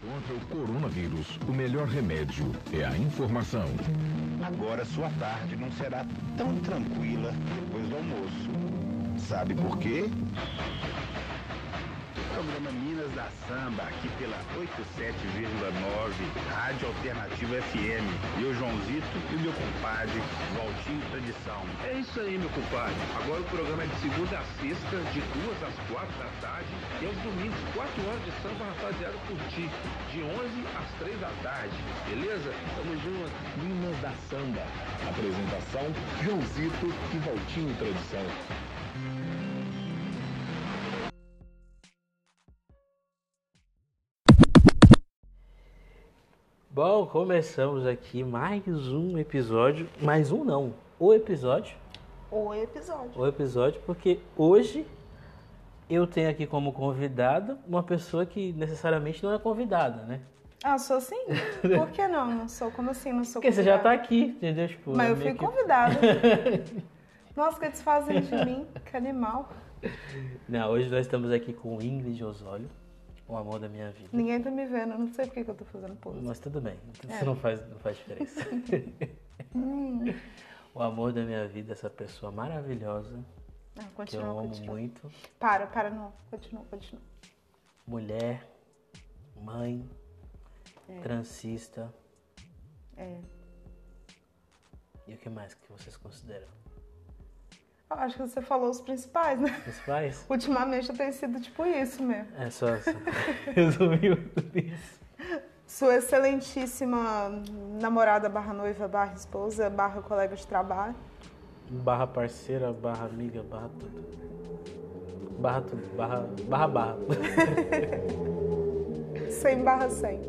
Contra o coronavírus, o melhor remédio é a informação. Agora sua tarde não será tão tranquila depois do almoço. Sabe por quê? Programa Minas da Samba, aqui pela 87,9, Rádio Alternativa FM. Eu, Joãozito, e meu compadre, Valtinho Tradição. É isso aí, meu compadre. Agora o programa é de segunda a sexta, de duas às quatro da tarde, e aos domingos, quatro horas de samba, rapaziada, curtir. De 11 às três da tarde, beleza? Tamo junto. Minas da Samba. Apresentação: Joãozito e Valtinho Tradição. Bom, começamos aqui mais um episódio. Mais um não, o episódio. O episódio. O episódio, porque hoje eu tenho aqui como convidada uma pessoa que necessariamente não é convidada, né? Ah, sou assim? Por que não? Não sou como assim? Não sou Porque você já tá convidada? aqui, entendeu? Tipo, Mas eu fui que- convidada. Nossa, que desfazem de mim. Que animal. Não, hoje nós estamos aqui com Ingrid Osório, o amor da minha vida. Ninguém tá me vendo. Eu não sei por que eu tô fazendo pose. Mas tudo bem, É. isso não faz, não faz diferença. Hum. o amor da minha vida, essa pessoa maravilhosa, Ah, que eu continua, amo continua. muito. Para, para, não. Continua, continua. Mulher, mãe, transista. É. E o que mais que vocês consideram? Acho que você falou os principais, né? Principais? Ultimamente eu tenho sido tipo isso mesmo. É só, só resumiu tudo isso. Sua excelentíssima namorada barra noiva barra esposa barra colega de trabalho. Barra parceira, barra amiga, barra tudo. Barra tudo, barra, barra, barra. 100 barra 100.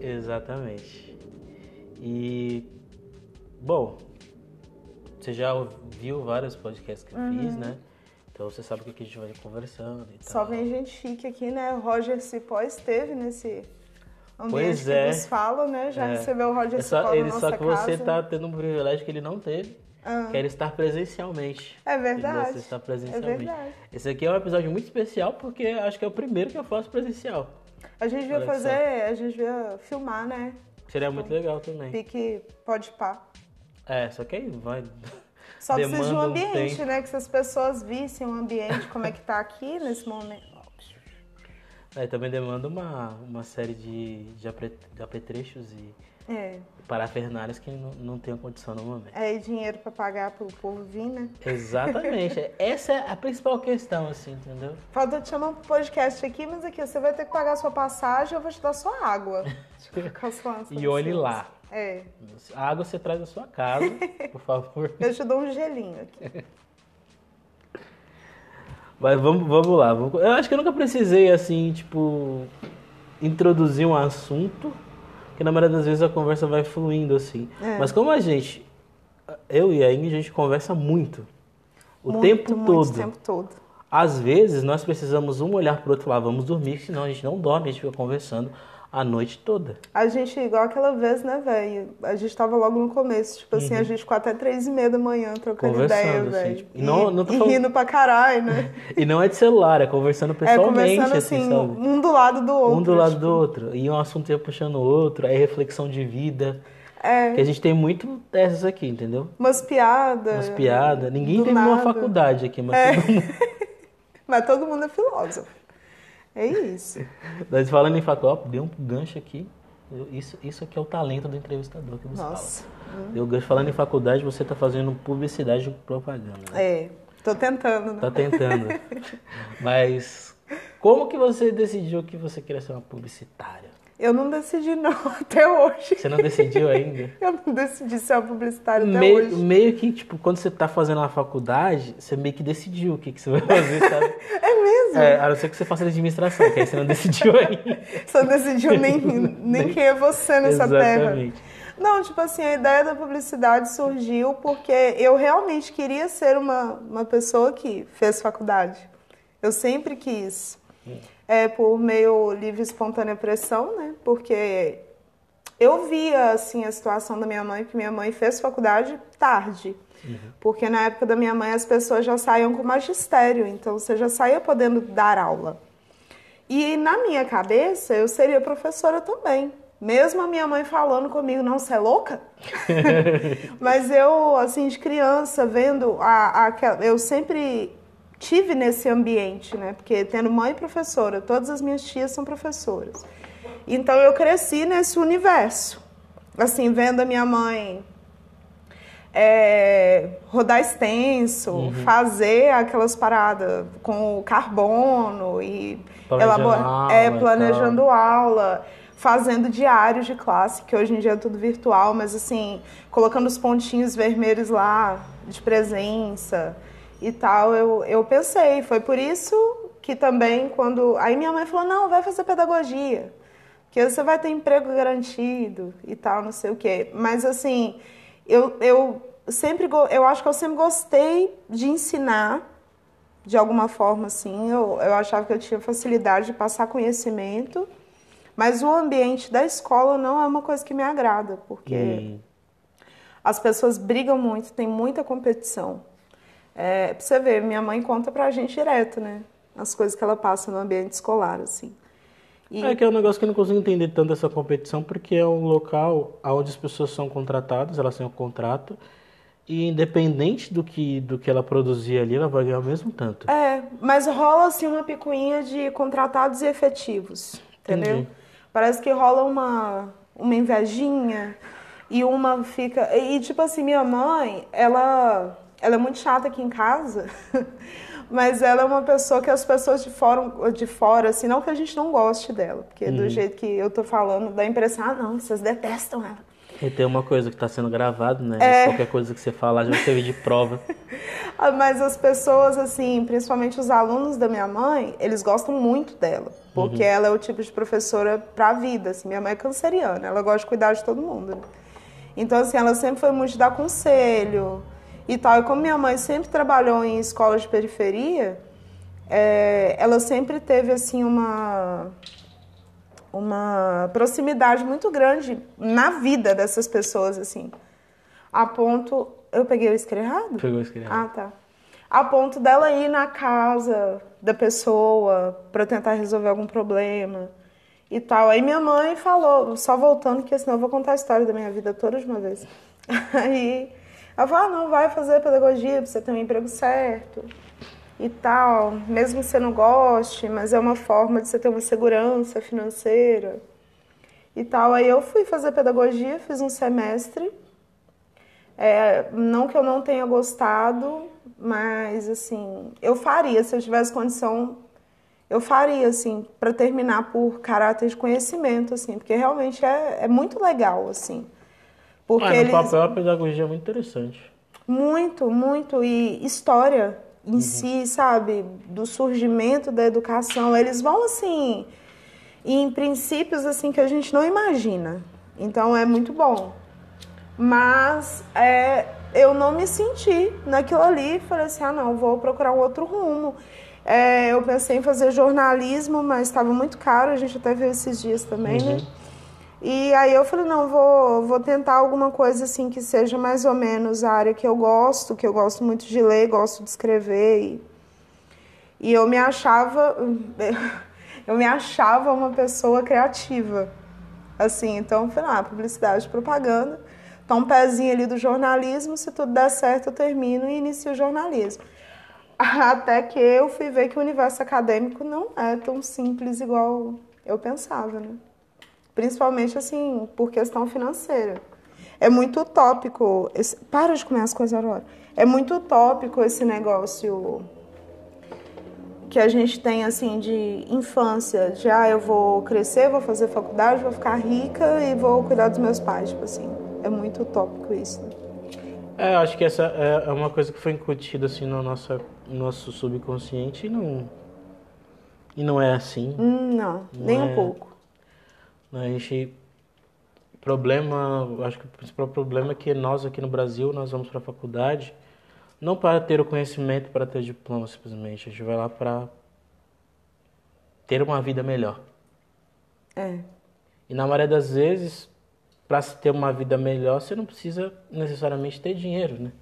Exatamente. E, bom, você já ouviu vários podcasts que eu fiz, né? Então você sabe o que que a gente vai conversando e Só tal. vem gente chique aqui, né? O Roger Cipó esteve nesse ambiente Pois que é. nos fala, né? Já É. recebeu o Roger É só, Cipó ele, na só que você casa. tá tendo um privilégio que ele não teve, Ah. que era estar presencialmente. É verdade. Você está É presencialmente. verdade. Esse aqui é um episódio muito especial porque acho que é o primeiro que eu faço presencial. A gente devia só. fazer, a gente devia filmar, né? Seria muito legal também. Pique pode pá. É, só que aí vai. Só precisa de um Demanda um ambiente, tempo. né? Que se as pessoas vissem o ambiente, como é que tá aqui nesse momento. Aí também demanda uma, uma série de, de, apetrechos e É, parafernálias que não, não tenho condição no momento. é dinheiro pra pagar pro povo vir, né? Exatamente. Essa é a principal questão, assim, entendeu? Falta te chamar pro podcast aqui, mas aqui você vai ter que pagar a sua passagem, eu vou te dar sua água. E olhe lá. É. A água você traz da sua casa, por favor. Eu te dou um gelinho aqui. Mas vamos, vamos lá. Eu acho que eu nunca precisei, assim, tipo, introduzir um assunto, que na maioria das vezes a conversa vai fluindo, assim. É. Mas como a gente, eu e a Ingrid, a gente conversa muito. O Muito, tempo muito, todo. O tempo todo. Às vezes nós precisamos um olhar pro outro lá, vamos dormir, senão a gente não dorme, a gente fica conversando a noite toda. A gente, igual aquela vez, né, velho? A gente tava logo no começo, tipo assim, a gente ficou até três e meia da manhã trocando Uhum. Ideia, assim, velho. tipo, e não- não tô falando- rindo pra caralho, né? E não é de celular, é conversando É, pessoalmente, conversando assim, assim, um do lado do outro. Um do lado tipo, do outro. E um assunto ia puxando o outro, aí reflexão de vida. É, Que a gente tem muito dessas aqui, entendeu? umas piadas. Umas piadas. Ninguém do terminou a nada. faculdade aqui, mas É. todo mundo. Mas todo mundo é filósofo. É isso. Nós falando em faculdade, deu um gancho aqui. Isso, isso aqui é o talento do entrevistador que você Nossa. fala. Deu gancho falando em faculdade, você tá fazendo publicidade e propaganda. Né? É, tô tentando, né? Tá tentando. Mas como que você decidiu que você queria ser uma publicitária? Eu não decidi não até hoje. Você não decidiu ainda? Eu não decidi ser uma publicitária até meio, hoje. meio que, tipo, quando você tá fazendo a faculdade, você meio que decidiu o que, que você vai fazer, sabe? É mesmo? É, a não ser que você faça administração, que aí você não decidiu ainda. Você não decidiu nem, nem quem é você nessa terra. Exatamente. Não, tipo assim, a ideia da publicidade surgiu porque eu realmente queria ser uma, uma pessoa que fez faculdade. Eu sempre quis. É, por meio livre e espontânea pressão, né? Porque eu via, assim, a situação da minha mãe, que minha mãe fez faculdade tarde. Porque na época da minha mãe as pessoas já saíam com magistério, então você já saía podendo dar aula. E na minha cabeça, eu seria professora também. Mesmo a minha mãe falando comigo, não, você é louca? Mas eu, assim, de criança, vendo, a, a, eu sempre tive nesse ambiente, né? Porque tendo mãe professora, todas as minhas tias são professoras. Então eu cresci nesse universo. Assim, vendo a minha mãe é, rodar extenso, uhum. fazer aquelas paradas com carbono e planejando, é, planejando aula, fazendo diários de classe, que hoje em dia é tudo virtual, mas assim, colocando os pontinhos vermelhos lá de presença e tal, eu, eu pensei, foi por isso que também quando. Aí minha mãe falou, não, vai fazer pedagogia. Que você vai ter emprego garantido e tal, não sei o quê. Mas assim, eu, eu sempre eu acho que eu sempre gostei de ensinar de alguma forma assim eu, eu achava que eu tinha facilidade de passar conhecimento mas o ambiente da escola não é uma coisa que me agrada porque hum. as pessoas brigam muito tem muita competição é, pra você ver minha mãe conta pra gente direto né as coisas que ela passa no ambiente escolar assim e... É que é um negócio que eu não consigo entender tanto essa competição, porque é um local onde as pessoas são contratadas, elas têm um contrato, e independente do que, do que ela produzir ali, ela vai ganhar o mesmo tanto. É, mas rola assim uma picuinha de contratados e efetivos, entendeu? Entendi. Parece que rola uma, uma invejinha e uma fica. E tipo assim, minha mãe, ela, ela é muito chata aqui em casa. mas ela é uma pessoa que as pessoas de fora, de fora, assim, não que a gente não goste dela, porque uhum. do jeito que eu tô falando, dá a impressão, ah, não, vocês detestam ela. E tem uma coisa que está sendo gravado, né? É... Qualquer coisa que você falar já vai servir de prova. Ah, mas as pessoas, assim, principalmente os alunos da minha mãe, eles gostam muito dela. Porque uhum. ela é o tipo de professora para a vida. Assim. Minha mãe é canceriana, ela gosta de cuidar de todo mundo. Né? Então, assim, ela sempre foi muito de dar conselho e tal. E como minha mãe sempre trabalhou em escolas de periferia, é, ela sempre teve, assim, uma uma proximidade muito grande na vida dessas pessoas, assim. A ponto. Eu peguei o isqueiro errado? Pegou o isqueiro errado. Ah, tá. A ponto dela ir na casa da pessoa para tentar resolver algum problema e tal. Aí minha mãe falou, só voltando, que senão eu vou contar a história da minha vida toda de uma vez. Aí ela falou: ah, não, vai fazer pedagogia você ter um emprego certo e tal, mesmo que você não goste, mas é uma forma de você ter uma segurança financeira e tal. Aí eu fui fazer pedagogia, fiz um semestre. É, não que eu não tenha gostado, mas assim, eu faria, se eu tivesse condição, eu faria, assim, para terminar por caráter de conhecimento, assim, porque realmente é, é muito legal, assim. Porque ah, no eles... papel a pedagogia é muito interessante. Muito, muito. E história em uhum. si, sabe, do surgimento da educação, eles vão assim em princípios assim que a gente não imagina. Então é muito bom. Mas é, eu não me senti naquilo ali. Falei assim, ah não, vou procurar um outro rumo. É, eu pensei em fazer jornalismo, mas estava muito caro. A gente até viu esses dias também, né? uhum. né? E aí eu falei, não, vou, vou tentar alguma coisa assim que seja mais ou menos a área que eu gosto, que eu gosto muito de ler, gosto de escrever. E, e eu me achava, eu me achava uma pessoa criativa. Assim, então eu falei, ah, publicidade, propaganda. Então, um pezinho ali do jornalismo, se tudo der certo, eu termino e inicio o jornalismo. Até que eu fui ver que o universo acadêmico não é tão simples igual eu pensava, né? Principalmente, assim, por questão financeira. É muito utópico. Esse... Para de comer as coisas, Aurora. É muito utópico esse negócio que a gente tem, assim, de infância. De, ah, eu vou crescer, vou fazer faculdade, vou ficar rica e vou cuidar dos meus pais. Tipo assim, é muito utópico isso. Né? É, acho que essa é, é uma coisa que foi incutida, assim, no nosso, no nosso subconsciente e não... E não é assim. Hum, não, não, nem é... um pouco. A gente problema, acho que o principal problema é que nós aqui no Brasil, nós vamos para a faculdade não para ter o conhecimento, para ter diploma simplesmente, a gente vai lá para ter uma vida melhor. É. E na maioria das vezes, para se ter uma vida melhor, você não precisa necessariamente ter dinheiro, né?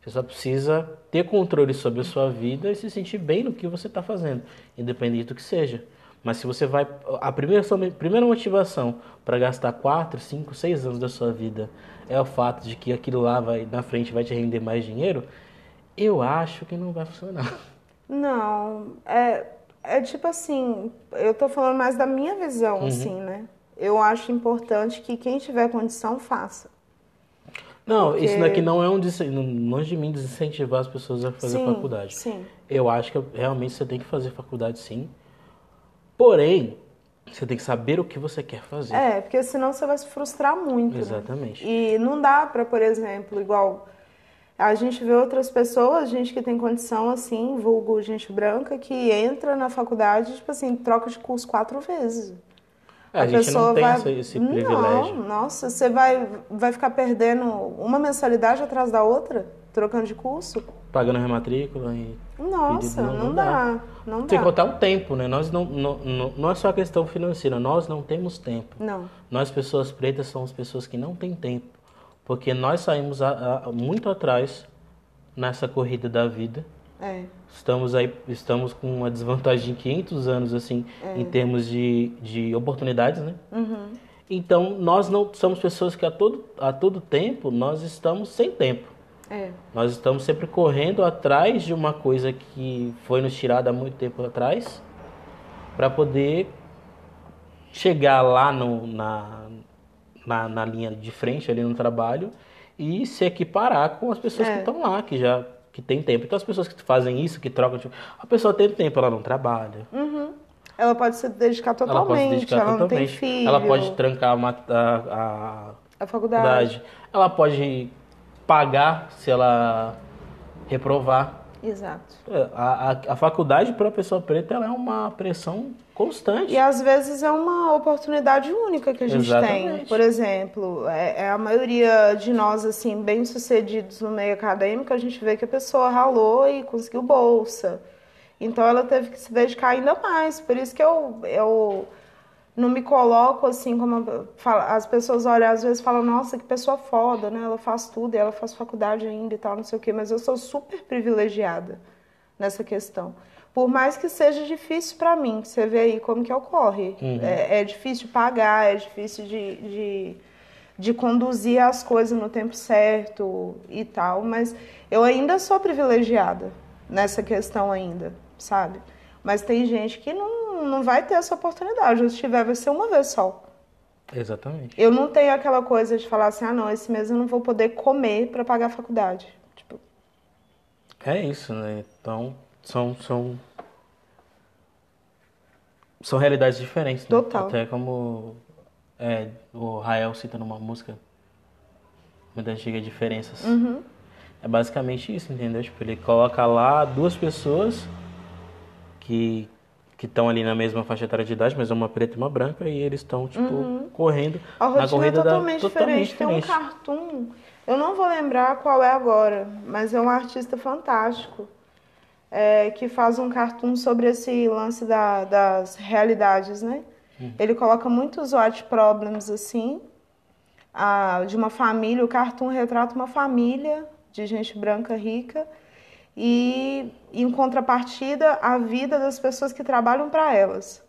Você só precisa ter controle sobre a sua vida e se sentir bem no que você está fazendo, independente do que seja. Mas se você vai. A primeira, primeira motivação para gastar 4, 5, 6 anos da sua vida é o fato de que aquilo lá vai, na frente vai te render mais dinheiro, eu acho que não vai funcionar. Não, é, é tipo assim, eu tô falando mais da minha visão, Uhum. assim, né? Eu acho importante que quem tiver condição faça. Não, Porque- isso daqui não é um longe de mim desincentivar as pessoas a fazer sim, faculdade. Sim. Eu acho que realmente você tem que fazer faculdade sim. Porém, você tem que saber o que você quer fazer. É, porque senão você vai se frustrar muito. né? Exatamente. E não dá pra, por exemplo, igual a gente vê outras pessoas, gente que tem condição assim, vulgo gente branca, que entra na faculdade, tipo assim, troca de curso quatro vezes. É, a, gente não tem vai... esse, esse Não, privilégio. nossa, você vai, vai ficar perdendo uma mensalidade atrás da outra, trocando de curso? Pagando rematrícula e. Nossa, Não- não, não dá. Não Tem que dá. contar o tempo, né? Nós não, não, não, não é só a questão financeira, nós não temos tempo. Não. Nós, pessoas pretas, somos pessoas que não têm tempo. Porque nós saímos a- a- muito atrás nessa corrida da vida. É. Estamos aí, estamos com uma desvantagem de 500 anos, assim, em termos de, de oportunidades, né? Então, nós não somos pessoas que a todo, a todo tempo, nós estamos sem tempo. É. Nós estamos sempre correndo atrás de uma coisa que foi nos tirada há muito tempo atrás, para poder chegar lá no, na, na, na linha de frente, ali no trabalho, e se equiparar com as pessoas É. que estão lá, que já que tem tempo. Então, as pessoas que fazem isso, que trocam, tipo, a pessoa tem tempo, ela não trabalha. Ela pode se dedicar ela totalmente, pode se dedicar ela não tem totalmente. filho. Ela pode trancar a, mat- a, a A faculdade. faculdade. Ela pode pagar se ela reprovar. Exato. É, A, a, a faculdade para a pessoa preta ela é uma pressão constante. E às vezes é uma oportunidade única que a gente tem. Exatamente. Por exemplo, é, é a maioria de nós, assim, bem-sucedidos no meio acadêmico, a gente vê que a pessoa ralou e conseguiu bolsa. Então ela teve que se dedicar ainda mais. Por isso que eu, eu não me coloco assim como as pessoas olham às vezes falam nossa que pessoa foda né? Ela faz tudo e ela faz faculdade ainda e tal não sei o quê. Mas eu sou super privilegiada nessa questão. Por mais que seja difícil para mim você vê aí como que ocorre. É, é difícil de pagar é difícil de, de de conduzir as coisas no tempo certo e tal mas eu ainda sou privilegiada nessa questão ainda sabe mas tem gente que não, não vai ter essa oportunidade. Se tiver, vai ser uma vez só. Exatamente. Eu não tenho aquela coisa de falar assim, ah, não, esse mês eu não vou poder comer para pagar a faculdade. Tipo, É isso, né? Então, são, são, são realidades diferentes. Né? Total. Até como é, o Rael cita numa música muito antiga, Diferenças. Uhum. É basicamente isso, entendeu? Tipo, ele coloca lá duas pessoas que que estão ali na mesma faixa etária de idade, mas é uma preta e uma branca, e eles estão, tipo, correndo Uhum. a na é corrida totalmente, da... diferente. Tem um cartoon, eu não vou lembrar qual é agora, mas é um artista fantástico. é, que faz um cartoon sobre esse lance da- das realidades, né? Ele coloca muitos white problems assim, a- de uma família. O cartoon retrata uma família de gente branca rica e, em contrapartida, a vida das pessoas que trabalham para elas.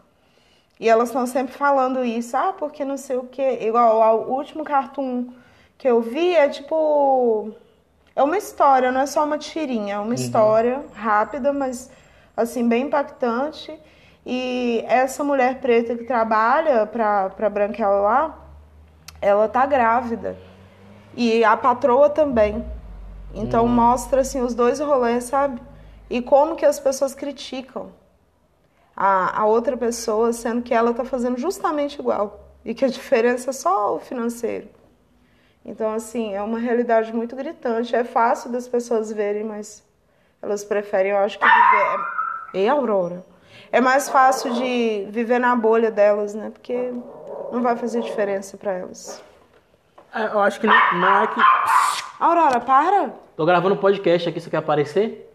E elas estão sempre falando isso, ah, porque não sei o quê. Igual ao último cartoon que eu vi é tipo. É uma história, não é só uma tirinha, é uma história rápida, mas assim, bem impactante. E essa mulher preta que trabalha pra, pra Branquela lá, ela tá grávida. E a patroa também. Então mostra assim os dois rolês, sabe? E como que as pessoas criticam a, a outra pessoa, sendo que ela tá fazendo justamente igual. E que a diferença é só o financeiro. Então, assim, é uma realidade muito gritante. É fácil das pessoas verem, mas elas preferem, eu acho que viver. Ei, Aurora! É mais fácil de viver na bolha delas, né? Porque não vai fazer diferença pra elas. É, eu acho que não, não é que... Aurora, para! Tô gravando podcast aqui, você quer aparecer?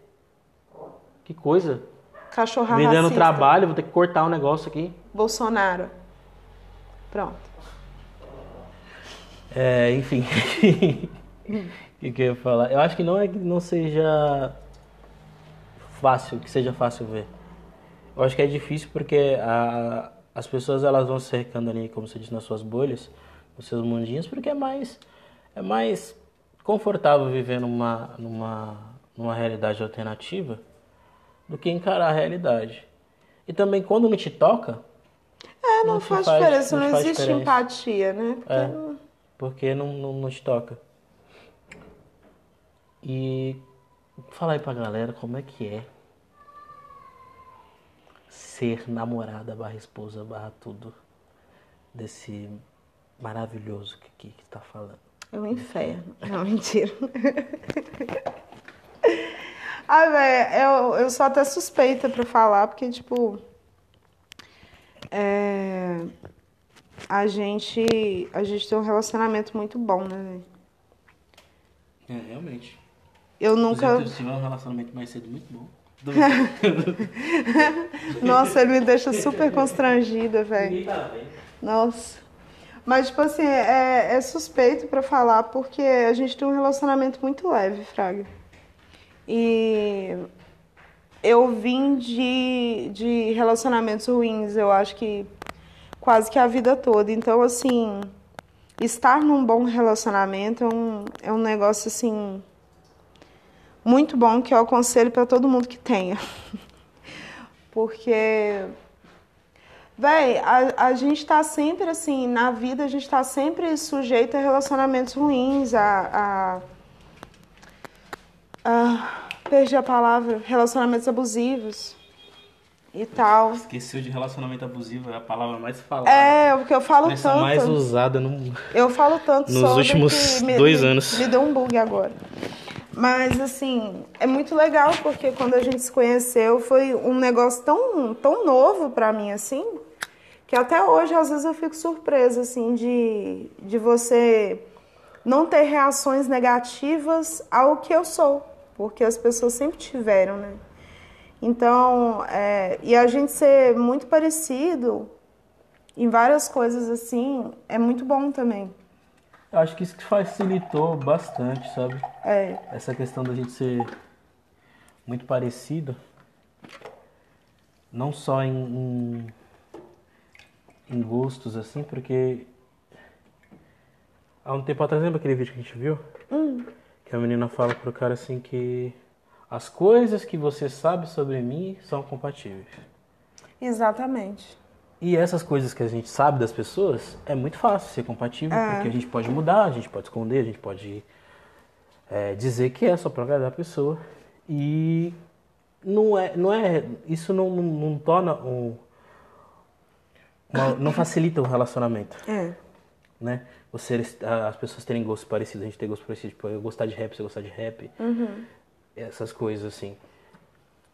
Que coisa. Cachorra Vendendo racista. trabalho, vou ter que cortar um negócio aqui. Bolsonaro. Pronto. É, enfim. O que, que eu ia falar? Eu acho que não é que não seja fácil, que seja fácil ver. Eu acho que é difícil porque a, as pessoas elas vão se cercando ali, como você disse, nas suas bolhas, nos seus mundinhos, porque é mais, é mais confortável viver numa, numa, numa realidade alternativa do que encarar a realidade. E também quando não te toca, É, não, Não faz, faz- diferença, não não, faz existe diferença. empatia, né? Porque É. não- porque não, não, não te toca. E fala aí pra galera como é que é ser namorada barra esposa barra tudo desse maravilhoso que, que, que tá falando. É um inferno. Não, mentira. ah, velho, eu, eu sou até suspeita pra falar, porque, tipo. é, a gente. A gente tem um relacionamento muito bom, né, velho? É, realmente. Eu nunca. Se tiver um relacionamento mais cedo, muito bom. Nossa, ele me deixa super constrangida, velho. Nossa. Mas, tipo assim, é, é suspeito pra falar porque a gente tem um relacionamento muito leve, Fraga. E eu vim de, de relacionamentos ruins, eu acho que quase que a vida toda. Então, assim, estar num bom relacionamento é um, é um negócio, assim, muito bom que eu aconselho pra todo mundo que tenha. Porque Véi, a, a gente tá sempre assim, na vida a gente tá sempre sujeito a relacionamentos ruins, a. a, a perdi a palavra, relacionamentos abusivos e tal. Esqueceu de relacionamento abusivo, é a palavra mais falada. É, porque eu falo expressão tanto. mais usada no. Eu falo tanto Nos sobre últimos que me- dois me- anos. Me deu um bug agora. Mas, assim, é muito legal porque quando a gente se conheceu foi um negócio tão, tão novo pra mim, assim, que até hoje, às vezes, eu fico surpresa, assim, de, de você não ter reações negativas ao que eu sou, porque as pessoas sempre tiveram, né? Então, é, e a gente ser muito parecido em várias coisas assim é muito bom também. Eu acho que isso que facilitou bastante, sabe? É, Essa questão da gente ser muito parecido. Não só em, em, em gostos, assim, porque. Há um tempo atrás, lembra aquele vídeo que a gente viu? Que a menina fala pro cara assim que. As coisas que você sabe sobre mim são compatíveis. exatamente. E essas coisas que a gente sabe das pessoas é muito fácil ser compatível, É. porque a gente pode mudar, a gente pode esconder, a gente pode é, dizer que é só pra agradar a pessoa. E não é, não é isso não, não, não torna um, uma- não facilita o relacionamento, É. né? Você, as pessoas terem gostos parecidos, a gente ter gostos parecidos, tipo, eu gostar de rap, você gostar de rap, essas coisas assim.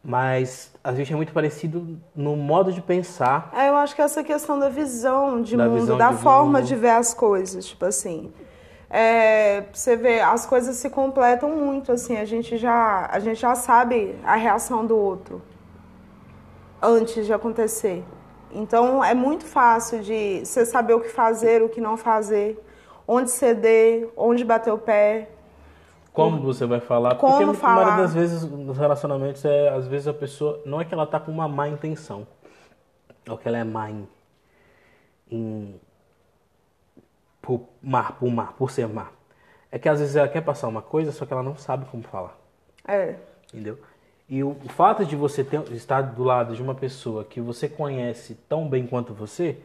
Mas a gente é muito parecido no modo de pensar É, eu acho que essa questão da visão de Da mundo, visão da de forma mundo. de ver as coisas, tipo assim. É, você vê, as coisas se completam muito, assim, a gente já, a gente já sabe a reação do outro antes de acontecer. Então é muito fácil de você saber o que fazer, o que não fazer, onde ceder, onde bater o pé. Como você vai falar? Como Porque a falar. maioria das vezes nos relacionamentos é às vezes a pessoa não é que ela tá com uma má intenção, ou que ela é má em, em por má, por má, por ser má. É que às vezes ela quer passar uma coisa, só que ela não sabe como falar, É, entendeu? E o, o fato de você ter, estar do lado de uma pessoa que você conhece tão bem quanto você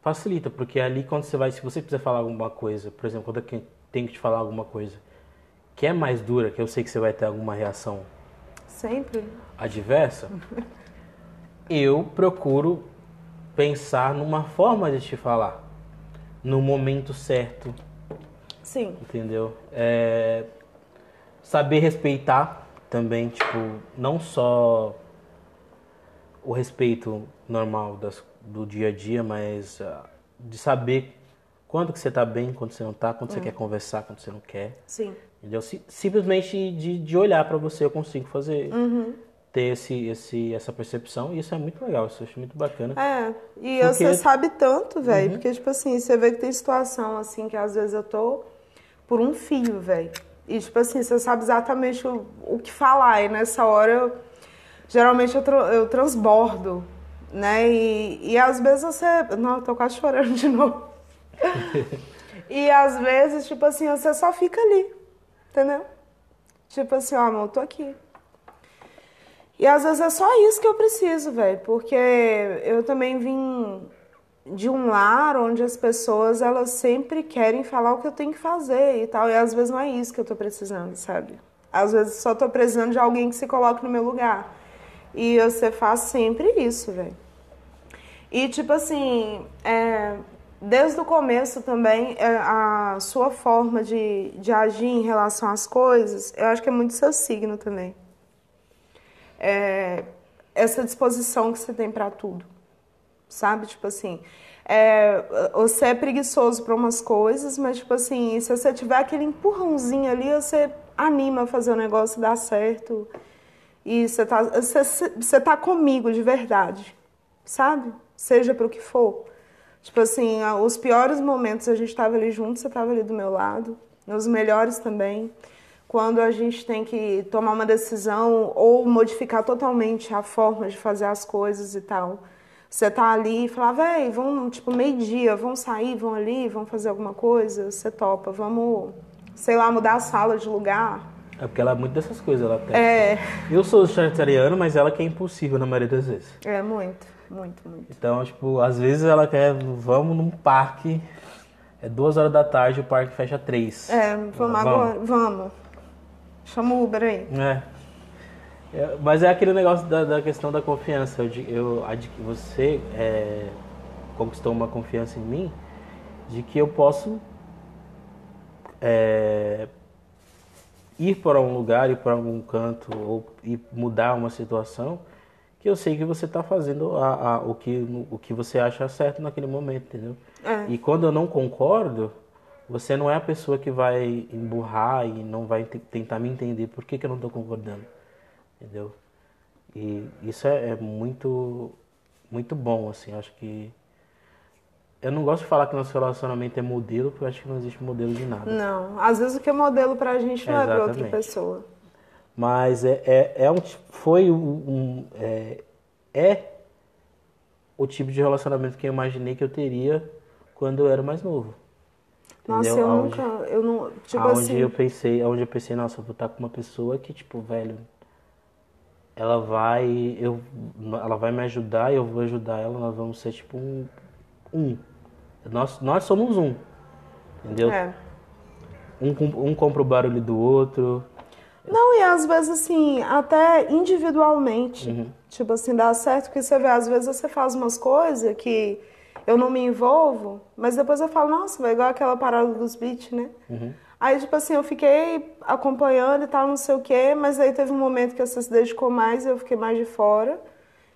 facilita, porque ali quando você vai, se você quiser falar alguma coisa, por exemplo, quando eu tenho que te falar alguma coisa que é mais dura, que eu sei que você vai ter alguma reação sempre. adversa, eu procuro pensar numa forma de te falar, no momento certo, Sim. entendeu? É, saber respeitar também, tipo, não só o respeito normal das, do dia a dia, mas ah, de saber quando que você tá bem, quando você não tá, quando você quer conversar, quando você não quer. Sim. Entendeu? Si- Simplesmente de, de olhar pra você eu consigo fazer, ter esse, esse, essa percepção e isso é muito legal, isso eu acho muito bacana. É, e Porque- você sabe tanto, velho, porque, tipo assim, você vê que tem situação, assim, que às vezes eu tô por um fio, velho. E, tipo assim, você sabe exatamente o, o que falar. E nessa hora, eu, geralmente eu, eu transbordo, né? E, e às vezes você. Não, eu tô quase chorando de novo. e às vezes, tipo assim, você só fica ali, entendeu? Tipo assim, ó, amor, eu tô aqui. E às vezes é só isso que eu preciso, velho, porque eu também vim de um lar onde as pessoas elas sempre querem falar o que eu tenho que fazer e tal, e às vezes não é isso que eu tô precisando, sabe? Às vezes só tô precisando de alguém que se coloque no meu lugar. E você faz sempre isso, velho. E tipo assim, é, desde o começo também, é, a sua forma de, de agir em relação às coisas, eu acho que é muito seu signo também é, essa disposição que você tem para tudo, sabe? Tipo assim, é, você é preguiçoso para umas coisas, mas tipo assim, se você tiver aquele empurrãozinho ali, você anima a fazer o negócio dar certo e você tá, você, você tá comigo de verdade, sabe? Seja para o que for. Tipo assim, os piores momentos a gente estava ali junto, você estava ali do meu lado, os melhores também quando a gente tem que tomar uma decisão ou modificar totalmente a forma de fazer as coisas e tal. Você tá ali e fala, véi, vamos, tipo, meio-dia, vão sair, vão ali, vão fazer alguma coisa, você topa, vamos, sei lá, mudar a sala de lugar. É porque ela é muito dessas coisas, ela tem. É, Eu sou sagitariano, mas ela que é impossível na maioria das vezes. é muito, muito, muito. Então, tipo, às vezes ela quer, vamos num parque, é duas horas da tarde, o parque fecha três. É, vamos, Vamos. agora, vamos. Chama o Uber aí. É. É, mas é aquele negócio da, da questão da confiança. Eu, eu, você é, conquistou uma confiança em mim de que eu posso é, ir para um lugar, ir para algum canto ou ir mudar uma situação que eu sei que você está fazendo a, a- o, que, o que você acha certo naquele momento, entendeu? É. E quando eu não concordo, você não é a pessoa que vai emburrar e não vai te- tentar me entender por que, que eu não estou concordando, entendeu? E isso é, é muito, muito bom, assim, acho que... Eu não gosto de falar que nosso relacionamento é modelo, porque eu acho que não existe modelo de nada. Não, às vezes o que é modelo pra gente não é pra outra Exatamente. pessoa. Mas é, é, é um, foi um, um- é, é o tipo de relacionamento que eu imaginei que eu teria quando eu era mais novo. Nossa, Entendeu? eu Aonde- nunca, eu não, tipo aonde assim, eu pensei, aonde eu pensei, nossa, eu vou estar com uma pessoa que, tipo, velho, ela vai, eu, ela vai me ajudar, eu vou ajudar ela, nós vamos ser tipo um, um. Nós, nós somos um, entendeu? é. Um, um compra o barulho do outro. Não, e às vezes assim, até individualmente. Uhum. Tipo assim, dá certo, porque você vê, às vezes você faz umas coisas que eu não me envolvo, mas depois eu falo, nossa, vai igual aquela parada dos beats, né? Uhum. Aí, tipo assim, eu fiquei acompanhando e tal, não sei o quê, mas aí teve um momento que você se dedicou mais e eu fiquei mais de fora.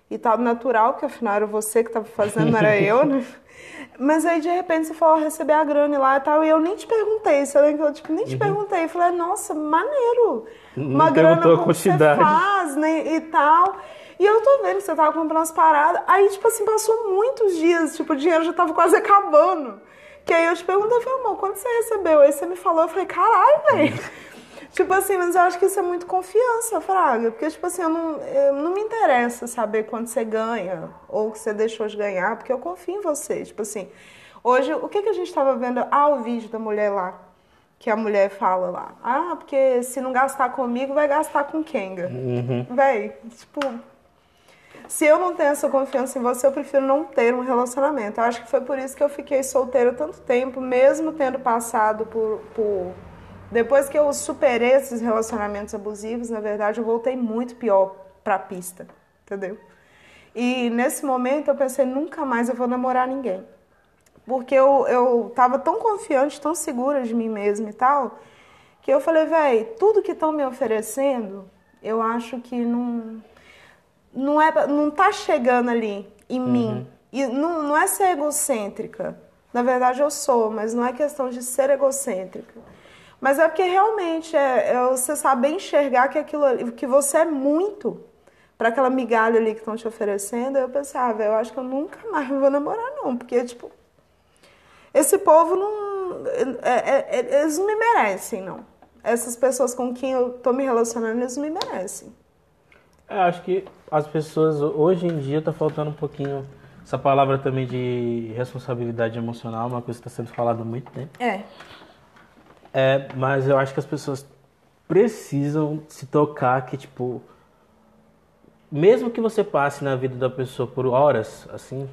E tal, natural, porque afinal era você que tava fazendo, não era eu, né? Mas aí, de repente, você falou, receber a grana lá e tal, e eu nem te perguntei, você lembra que eu tipo, nem te perguntei. Eu falei, nossa, maneiro. Não Uma grana perguntou a como você quantidade. faz, né, e tal. E eu tô vendo que você tava comprando as paradas. Aí, tipo assim, passou muitos dias, tipo, o dinheiro já tava quase acabando. Que aí eu te perguntei, eu falei, amor, quando você recebeu? Aí você me falou, eu falei, caralho, velho. tipo assim, mas eu acho que isso é muito confiança, Fraga. Porque, tipo assim, eu não, eu não me interessa saber quanto você ganha ou que você deixou de ganhar, porque eu confio em você. Tipo assim, hoje, o que, que a gente tava vendo? Ah, o vídeo da mulher lá. Que a mulher fala lá. Ah, porque se não gastar comigo, vai gastar com Kenga. Véi, tipo, se eu não tenho essa confiança em você, eu prefiro não ter um relacionamento. Eu acho que foi por isso que eu fiquei solteira tanto tempo, mesmo tendo passado por. por... Depois que eu superei esses relacionamentos abusivos, na verdade, eu voltei muito pior pra pista, entendeu? E nesse momento eu pensei, nunca mais eu vou namorar ninguém. Porque eu, eu tava tão confiante, tão segura de mim mesma e tal, que eu falei, véi, tudo que estão me oferecendo, eu acho que não não é não tá chegando ali em mim e não, não é ser egocêntrica na verdade eu sou mas não é questão de ser egocêntrica mas é porque realmente é, é você saber enxergar que aquilo ali, que você é muito para aquela migalha ali que estão te oferecendo eu pensava eu acho que eu nunca mais vou namorar não porque tipo esse povo não é, é, é, eles não me merecem, não. Essas pessoas com quem eu tô me relacionando, eles não me merecem. Eu acho que as pessoas, hoje em dia, tá faltando um pouquinho essa palavra também de responsabilidade emocional, uma coisa que está sendo falada há muito tempo. É. É, mas eu acho que as pessoas precisam se tocar que, tipo, mesmo que você passe na vida da pessoa por horas, assim,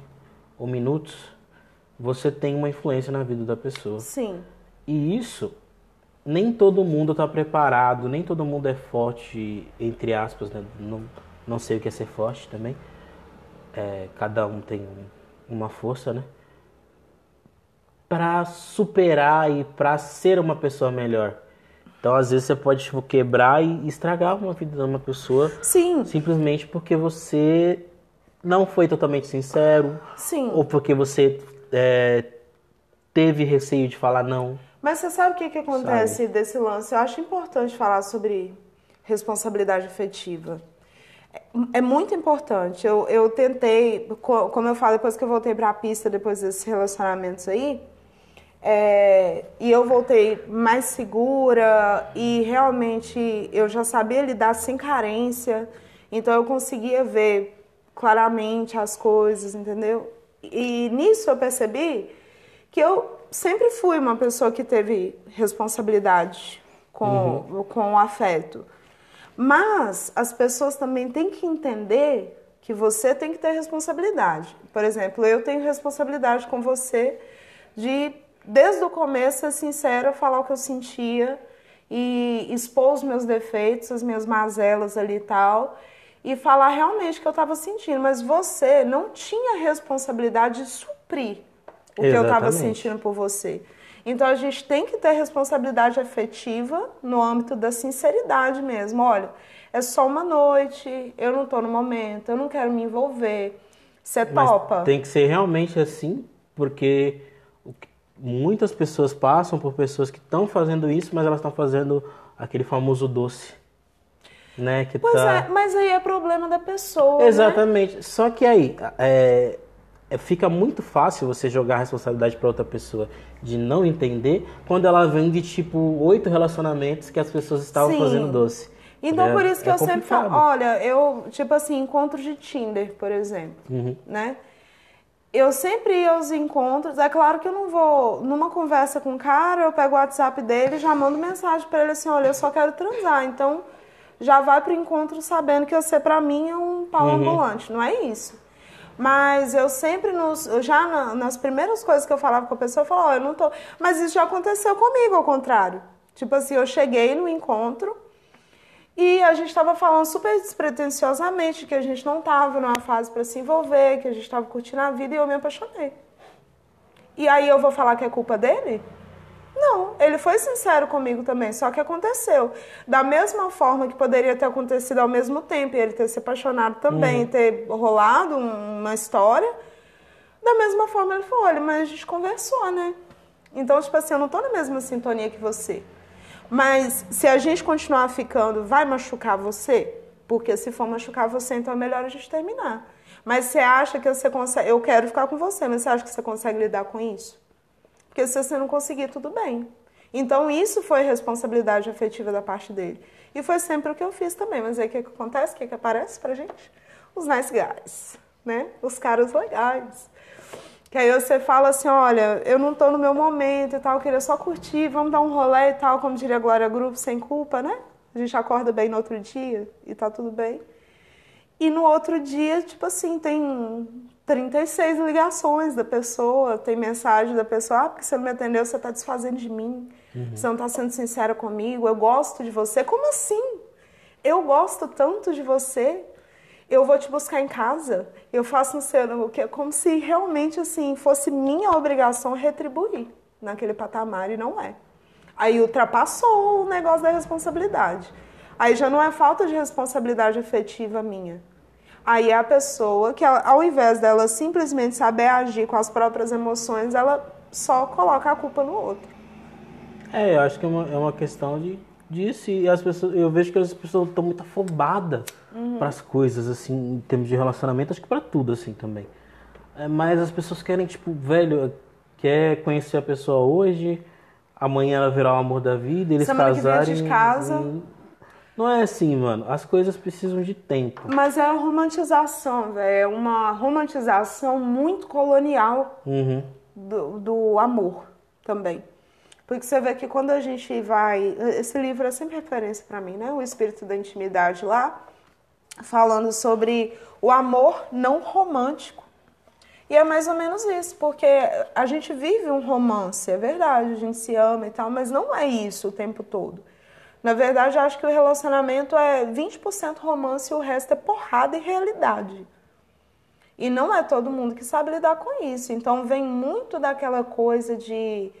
ou minutos, você tem uma influência na vida da pessoa. Sim. E isso, nem todo mundo está preparado, nem todo mundo é forte, entre aspas, né? Não, não sei o que é ser forte também. É, cada um tem uma força, né? Para superar e para ser uma pessoa melhor. Então, às vezes, você pode tipo, quebrar e estragar uma vida de uma pessoa Sim. simplesmente porque você não foi totalmente sincero Sim. ou porque você é, teve receio de falar não. Mas você sabe o que, que acontece desse lance? Eu acho importante falar sobre responsabilidade afetiva. É, é muito importante. Eu, eu tentei, co- como eu falo, depois que eu voltei para a pista, depois desses relacionamentos aí, é, e eu voltei mais segura e realmente eu já sabia lidar sem carência, então eu conseguia ver claramente as coisas, entendeu? E nisso eu percebi que eu sempre fui uma pessoa que teve responsabilidade com, com o afeto. Mas as pessoas também têm que entender que você tem que ter responsabilidade. Por exemplo, eu tenho responsabilidade com você de, desde o começo, ser sincera, falar o que eu sentia e expor os meus defeitos, as minhas mazelas ali e tal, e falar realmente o que eu estava sentindo. Mas você não tinha responsabilidade de suprir o que eu estava Exatamente. sentindo por você. Então a gente tem que ter responsabilidade afetiva no âmbito da sinceridade mesmo. Olha, é só uma noite, eu não tô no momento, eu não quero me envolver. Você Mas topa? tem que ser realmente assim, porque muitas pessoas passam por pessoas que estão fazendo isso, mas elas estão fazendo aquele famoso doce. Né? Que Pois tá... é, mas aí é problema da pessoa. né? Exatamente. Só que aí é, é- fica muito fácil você jogar a responsabilidade para outra pessoa de não entender quando ela vem de tipo oito relacionamentos que as pessoas estavam Sim. fazendo doce. Então, É- por isso que é eu sempre falo, complicado. olha, eu, tipo assim, encontros de Tinder, por exemplo, Uhum. né? Eu sempre ia aos encontros, é claro que eu não vou, numa conversa com o cara, eu pego o WhatsApp dele e já mando mensagem pra ele assim, olha, eu só quero transar, então já vai pro encontro sabendo que você pra mim é um pau Uhum. ambulante, não é isso. Mas eu sempre, nos, já na- nas primeiras coisas que eu falava com a pessoa, eu falava, ó, eu não tô... Mas isso já aconteceu comigo, ao contrário. Tipo assim, eu cheguei no encontro, e a gente estava falando super despretensiosamente que a gente não estava numa fase para se envolver, que a gente estava curtindo a vida e eu me apaixonei. E aí eu vou falar que é culpa dele? Não, ele foi sincero comigo também, só que aconteceu. Da mesma forma que poderia ter acontecido ao mesmo tempo, e ele ter se apaixonado também, ter rolado um- uma história, da mesma forma ele falou, olha, mas a gente conversou, né? Então, tipo assim, eu não tô na mesma sintonia que você. Mas se a gente continuar ficando, vai machucar você? Porque se for machucar você, então é melhor a gente terminar. Mas você acha que você consegue. Eu quero ficar com você, mas você acha que você consegue lidar com isso? Porque se você não conseguir, tudo bem. Então isso foi responsabilidade afetiva da parte dele. E foi sempre o que eu fiz também. Mas aí o que, que acontece? O que, que aparece pra gente? Os nice guys, né? Os caras legais. Que aí você fala assim, olha, eu não tô no meu momento e tal, eu queria só curtir, vamos dar um rolê e tal, como diria Glória Grupo, sem culpa, né? A gente acorda bem no outro dia e tá tudo bem. E no outro dia, tipo assim, tem 36 ligações da pessoa, tem mensagem da pessoa, ah, porque você não me atendeu, você tá desfazendo de mim, você não tá sendo sincera comigo, eu gosto de você. Como assim? Eu gosto tanto de você, eu vou te buscar em casa, eu faço no seu, que é como se realmente assim fosse minha obrigação retribuir naquele patamar e não é. Aí ultrapassou o negócio da responsabilidade. Aí já não é falta de responsabilidade afetiva minha. Aí é a pessoa que, ao invés dela simplesmente saber agir com as próprias emoções, ela só coloca a culpa no outro. É, eu acho que é uma, é uma questão de, disso. E as pessoas, eu vejo que as pessoas estão muito afobadas para as coisas, assim, em termos de relacionamento, acho que para tudo, assim, também. É, mas as pessoas querem, tipo, velho, quer conhecer a pessoa hoje, amanhã ela virar o amor da vida, eles Semana casarem. gente casa. e- Não é assim, mano. As coisas precisam de tempo. Mas é a romantização, velho. É uma romantização muito colonial Uhum. do, do amor também. Porque você vê que quando a gente vai. Esse livro é sempre referência pra mim, né? O Espírito da Intimidade lá, falando sobre o amor não romântico. E é mais ou menos isso, porque a gente vive um romance, é verdade, a gente se ama e tal, mas não é isso o tempo todo. Na verdade, acho que o relacionamento é 20% romance e o resto é porrada e realidade. E não é todo mundo que sabe lidar com isso. Então vem muito daquela coisa de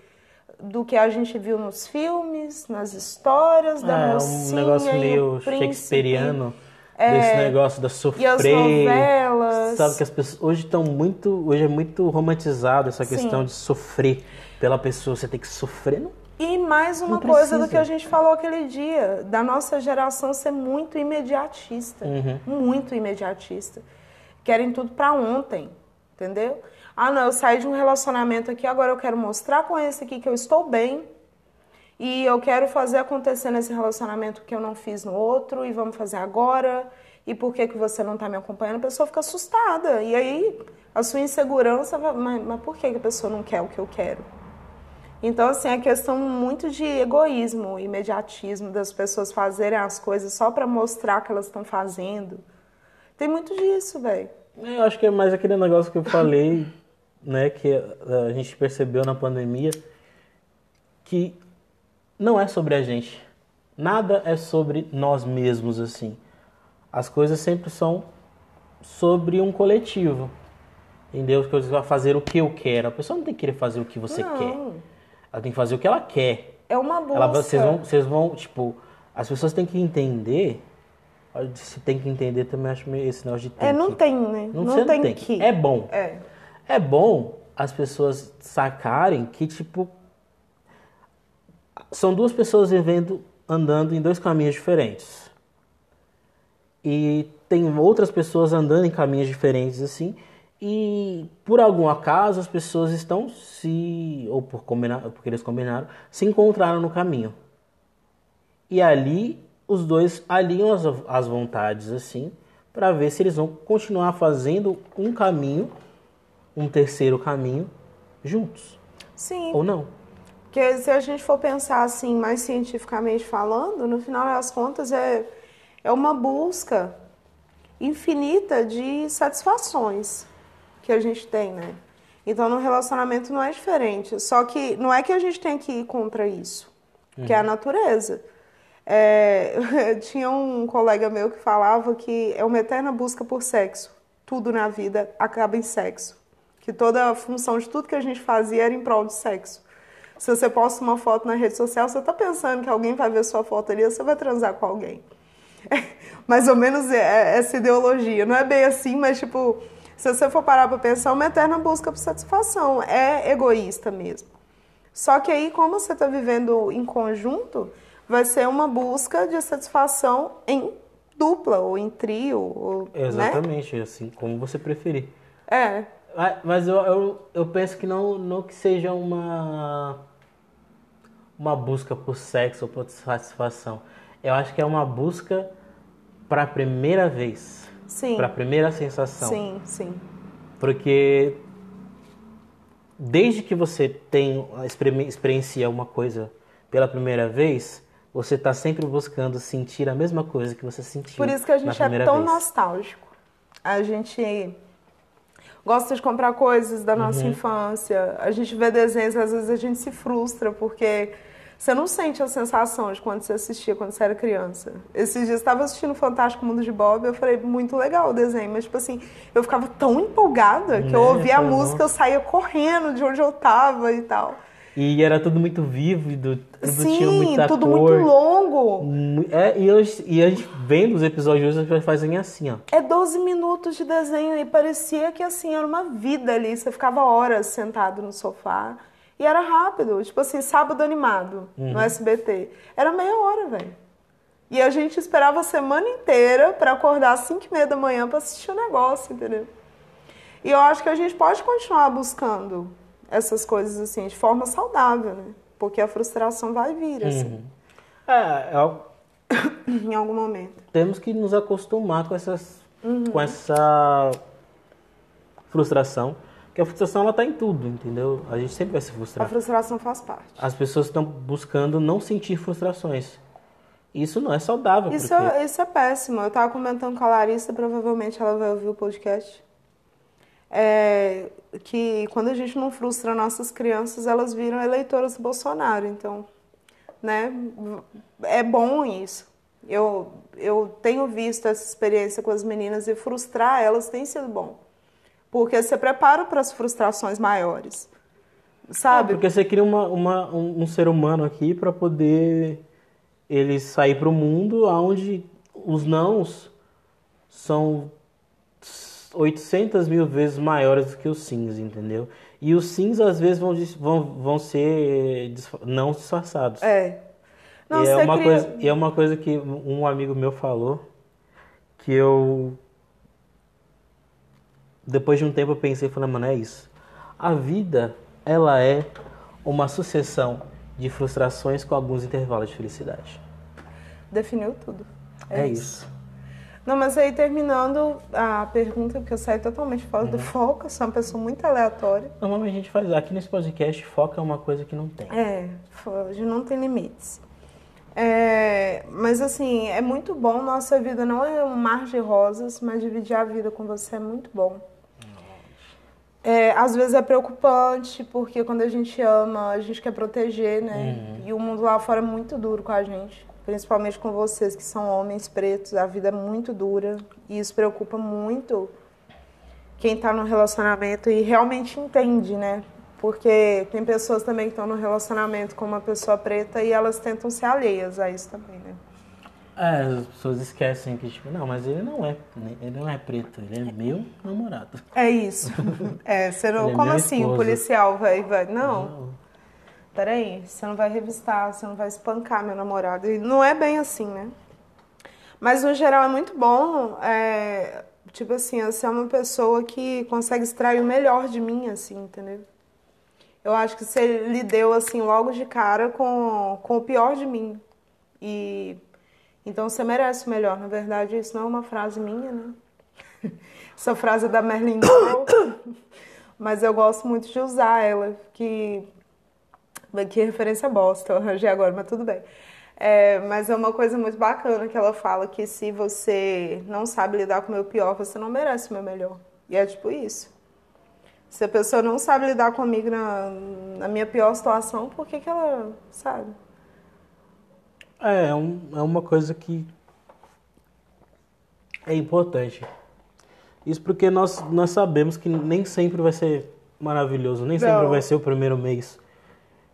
do que a gente viu nos filmes, nas histórias, da É, mocinha um negócio e o meio shakespeariano. É, desse negócio da E as sofrer. novelas. Sabe que as pessoas hoje estão muito. Hoje é muito romantizado essa Sim. questão de sofrer pela pessoa. Você tem que sofrer. Não. E mais uma Não coisa do precisa. que a gente falou aquele dia, da nossa geração ser muito imediatista. Uhum. Muito imediatista. Querem tudo pra ontem, entendeu? Ah, não, eu saí de um relacionamento aqui, agora eu quero mostrar com esse aqui que eu estou bem. E eu quero fazer acontecer nesse relacionamento que eu não fiz no outro, e vamos fazer agora. E por que, que você não está me acompanhando? A pessoa fica assustada. E aí a sua insegurança vai, mas, mas por que, que a pessoa não quer o que eu quero? Então, assim, é questão muito de egoísmo, imediatismo, das pessoas fazerem as coisas só para mostrar que elas estão fazendo. Tem muito disso, velho. Eu acho que é mais aquele negócio que eu falei, né? Que a a gente percebeu na pandemia. Que não é sobre a gente. Nada é sobre nós mesmos, assim. As coisas sempre são sobre um coletivo. Entendeu? As coisas vão fazer o que eu quero. A pessoa não tem que querer fazer o que você Não. quer. Ela tem que fazer o que ela quer. É uma busca. Ela, vocês, vão, vocês vão, tipo, as pessoas têm que entender. Se tem que entender também, acho meio esse negócio de tem É, não que. tem, né? Não, Não, tem, tem que. É bom. É. É bom as pessoas sacarem que, tipo, são duas pessoas vivendo, andando em dois caminhos diferentes. E tem outras pessoas andando em caminhos diferentes, assim. E por algum acaso as pessoas estão se, ou por combinar, porque eles combinaram, se encontraram no caminho. E ali os dois alinham as, as vontades assim, para ver se eles vão continuar fazendo um caminho, um terceiro caminho juntos Sim. ou não. Porque se a gente for pensar assim, mais cientificamente falando, no final das contas é, é uma busca infinita de satisfações que a gente tem, né? Então no relacionamento não é diferente. Só que não é que a gente tem que ir contra isso, que é a natureza. É, tinha um colega meu que falava que é uma eterna busca por sexo. Tudo na vida acaba em sexo. Que toda a função de tudo que a gente fazia era em prol de sexo. Se você posta uma foto na rede social, você está pensando que alguém vai ver sua foto ali, você vai transar com alguém. Mais ou menos é essa ideologia. Não é bem assim, mas tipo, se você for parar para pensar, é uma eterna busca por satisfação. É egoísta mesmo. Só que aí, como você está vivendo em conjunto, vai ser uma busca de satisfação em dupla ou em trio, ou, né? Exatamente, assim, como você preferir. É, Mas eu, eu, eu penso que não, não que seja uma uma busca por sexo ou por satisfação. Eu acho que é uma busca para a primeira vez, sim. para a primeira sensação. Sim, sim. Porque desde que você tem experi- experiencia uma coisa pela primeira vez, você está sempre buscando sentir a mesma coisa que você sentiu. Por isso que a gente é tão vez. nostálgico. A gente gosta de comprar coisas da Uhum. nossa infância. A gente vê desenhos, às vezes a gente se frustra porque você não sente a sensação de quando você assistia quando você era criança. Esses dias eu estava assistindo Fantástico Mundo de Bob, eu falei, muito legal o desenho, mas tipo assim, eu ficava tão empolgada que eu Né? ouvia a música, eu saía correndo de onde eu tava e tal. E era tudo muito vívido, tudo tinha Sim, muita tudo cor. muito longo. É, e, hoje, e a gente vendo os episódios hoje, as pessoas fazem assim, ó. É 12 minutos de desenho e parecia que assim era uma vida ali. Você ficava horas sentado no sofá e era rápido, tipo assim, sábado animado no SBT. Era meia hora, velho. E a gente esperava a semana inteira pra acordar às 5 e meia da manhã pra assistir o negócio, entendeu? E eu acho que a gente pode continuar buscando essas coisas assim de forma saudável, né? porque a frustração vai vir, assim, Uhum. É, é algo- em algum momento. temos que nos acostumar com essas Uhum. com essa frustração, que a frustração ela tá em tudo, entendeu? A gente sempre vai se A frustrar. frustração faz parte. As pessoas estão buscando não sentir frustrações. Isso não é saudável, Isso, porque é, isso é péssimo. Eu tava comentando com a Larissa, provavelmente ela vai ouvir o podcast. É, que quando a gente não frustra nossas crianças, elas viram eleitoras do Bolsonaro. Então, né, é bom isso. Eu, eu tenho visto essa experiência com as meninas e frustrar elas tem sido bom. Porque você prepara para as frustrações maiores. Sabe? porque você cria uma, uma- um, um ser humano aqui para poder ele sair para o mundo onde os nãos são 800 mil vezes maiores do que os sims, entendeu? E os sims às vezes vão, vão, vão ser não disfarçados. É. Não, e, é uma cria- coisa, e é uma coisa que um amigo meu falou que eu. Depois de um tempo eu pensei e falei, mano, é isso. A vida, ela é uma sucessão de frustrações com alguns intervalos de felicidade. Definiu tudo. É, isso. Não, mas aí terminando a pergunta, porque eu saí totalmente fora Uhum. do foco, sou uma pessoa muito aleatória. Normalmente a gente faz. Aqui nesse podcast, foca é uma coisa que não tem. É, hoje não tem limites. É, mas assim, é muito bom, nossa vida não é um mar de rosas, mas dividir a vida com você é muito bom. É, às vezes é preocupante, porque quando a gente ama, a gente quer proteger, né? E o mundo lá fora é muito duro com a gente. Principalmente com vocês que são homens pretos, a vida é muito dura. E isso preocupa muito quem tá no relacionamento e realmente entende, né? Porque tem pessoas também que estão no relacionamento com uma pessoa preta e elas tentam ser alheias a isso também, né? É, as pessoas esquecem que, tipo, não, mas ele não é, ele não é preto, ele é meu namorado. É isso. É, você não, é como assim, o policial vai, vai. Não, peraí, você não vai revistar, você não vai espancar meu namorado. E não é bem assim, né? Mas no geral é muito bom, é, tipo assim, você é uma pessoa que consegue extrair o melhor de mim, assim, entendeu? Eu acho que você lidou, assim, logo de cara com, com o pior de mim. E então você merece o melhor. Na verdade, isso não é uma frase minha, né? Essa frase é da Merlin mas eu gosto muito de usar ela, que que referência bosta eu arranjei agora, mas tudo bem. É, mas é uma coisa muito bacana que ela fala que se você não sabe lidar com o meu pior, você não merece o meu melhor. E é tipo isso. Se a pessoa não sabe lidar comigo na, na minha pior situação, por que, que ela sabe? É, é, um- é uma coisa que é importante. Isso porque nós, nós sabemos que nem sempre vai ser maravilhoso, nem sempre Não. vai ser o primeiro mês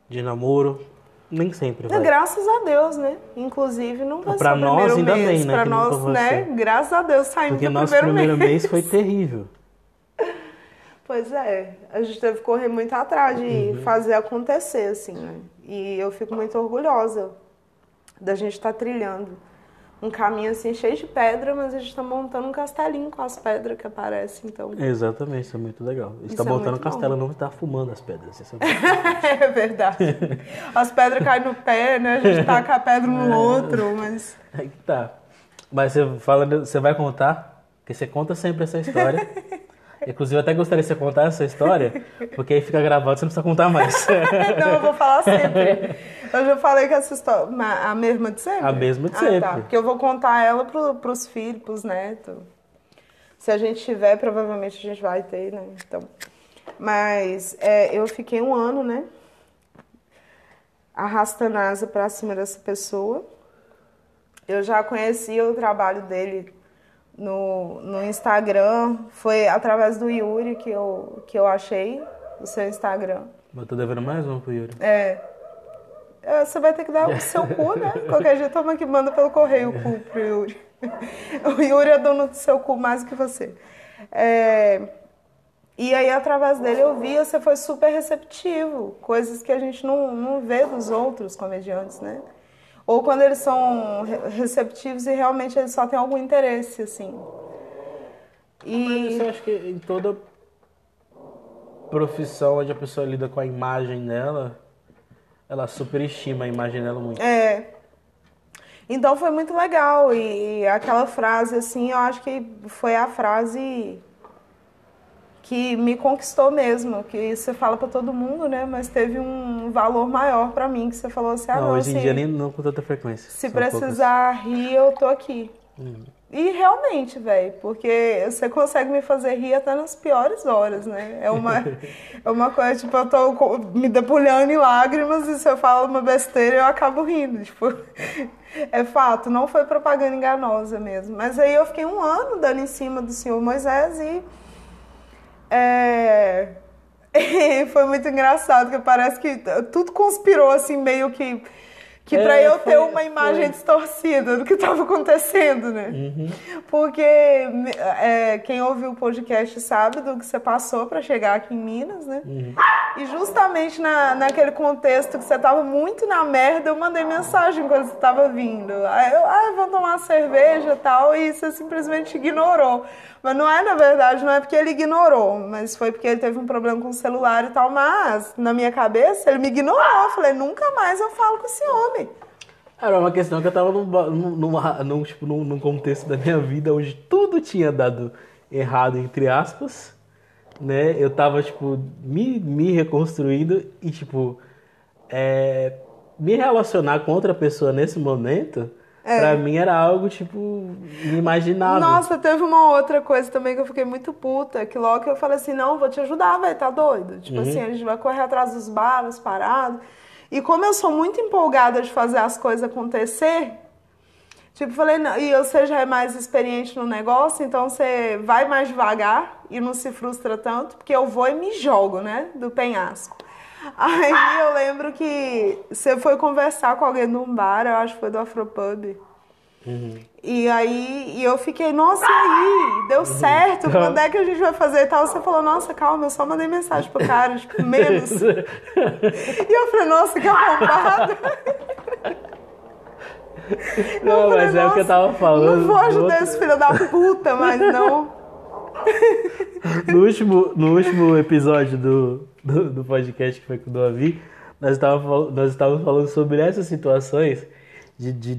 de namoro, nem sempre vai. Graças a Deus, né? Inclusive, não vai Pra ser o nós primeiro ainda mês. bem, né, Pra nós, né? Graças a Deus saímos Porque do nosso primeiro, primeiro mês. mês foi terrível. Pois é, a gente teve que correr muito atrás de Uhum. fazer acontecer, assim, né? E eu fico muito orgulhosa da gente estar trilhando um caminho assim cheio de pedra, mas a gente está montando um castelinho com as pedras que aparecem, então. Exatamente, isso é muito legal. Você Isso tá é montando muito castelo, bom. não tá fumando as pedras. Isso é É verdade. As pedras caem no pé, né? A gente taca a pedra no outro, mas. Aí que tá. Mas você fala, você vai contar, porque você conta sempre essa história. Inclusive, eu até gostaria que você contasse essa história, porque aí fica gravado, você não precisa contar mais. Não, eu vou falar sempre. Eu já falei que essa história. A mesma de sempre? A mesma de Ah, sempre. tá. Porque eu vou contar ela pro, pros filhos, pros netos. Se a gente tiver, provavelmente a gente vai ter, né? Então. Mas é, eu fiquei um ano, né? Arrastando a asa pra cima dessa pessoa. Eu já conhecia o trabalho dele no, no Instagram. Foi através do Yuri que eu, que eu achei o seu Instagram. Eu tô devendo mais um pro Yuri. É. É, Você vai ter que dar o seu cu, né? Qualquer jeito, toma que manda pelo correio o cu pro Yuri. O Yuri é dono do seu cu mais que você. É, E aí, através dele, eu vi, você foi super receptivo. Coisas que a gente não, não vê dos outros comediantes, né? Ou quando eles são re- receptivos e realmente eles só têm algum interesse, assim. Mas E... isso eu acho que em toda profissão onde a pessoa lida com a imagem dela, ela superestima a imagem dela muito. É. Então foi muito legal. E, e aquela frase, assim, eu acho que foi a frase que me conquistou mesmo. Que você fala pra todo mundo, né? Mas teve um valor maior pra mim, que você falou assim, ah, não, não, hoje em assim, dia nem não com tanta frequência. se poucas. precisar rir, eu tô aqui. Hum. E realmente, velho, porque você consegue me fazer rir até nas piores horas, né? É uma, é uma coisa, tipo, eu tô me debulhando em lágrimas e você fala uma besteira e eu acabo rindo. Tipo, é fato, não foi propaganda enganosa mesmo. Mas aí eu fiquei um ano dando em cima do senhor Moisés e. É, foi muito engraçado, porque parece que tudo conspirou assim, meio que. Que É, pra eu ter foi- uma imagem foi. distorcida do que estava acontecendo, né? Porque é, quem ouviu o podcast sabe do que você passou para chegar aqui em Minas, né? E justamente na, naquele contexto que você tava muito na merda, eu mandei mensagem quando você tava vindo. Aí eu, ah, vamos tomar uma cerveja e tal, e você simplesmente ignorou. Mas não é, na verdade, não é porque ele ignorou, mas foi porque ele teve um problema com o celular e tal. Mas, na minha cabeça, ele me ignorou. Eu falei, nunca mais eu falo com esse homem. Era uma questão que eu tava num, num, tipo, num, num contexto da minha vida onde tudo tinha dado errado, entre aspas, né? Eu tava, tipo, me, me reconstruindo e, tipo, é, me relacionar com outra pessoa nesse momento, pra mim era algo, tipo, inimaginável. Nossa, teve uma outra coisa também que eu fiquei muito puta, que logo eu falei assim, não, vou te ajudar, velho, tá doido? Tipo assim, a gente vai correr atrás dos bares, parados. E como eu sou muito empolgada de fazer as coisas acontecer, tipo, falei, não, e você já é mais experiente no negócio, então você vai mais devagar e não se frustra tanto, porque eu vou e me jogo, né, do penhasco. Aí eu lembro que você foi conversar com alguém num bar, eu acho que foi do Afropub. E aí e eu fiquei, nossa, e aí? Deu certo? Quando é que a gente vai fazer e tal? Você falou, nossa, calma, eu só mandei mensagem pro cara, tipo, menos. E eu falei, nossa, que arrombado. Não, falei, mas é o que eu "Nossa, tava falando. Não vou ajudar esse filho da puta, mas não. No último, no último episódio do, do, do podcast que foi com o Davi, nós estávamos, nós estávamos falando sobre essas situações de, de,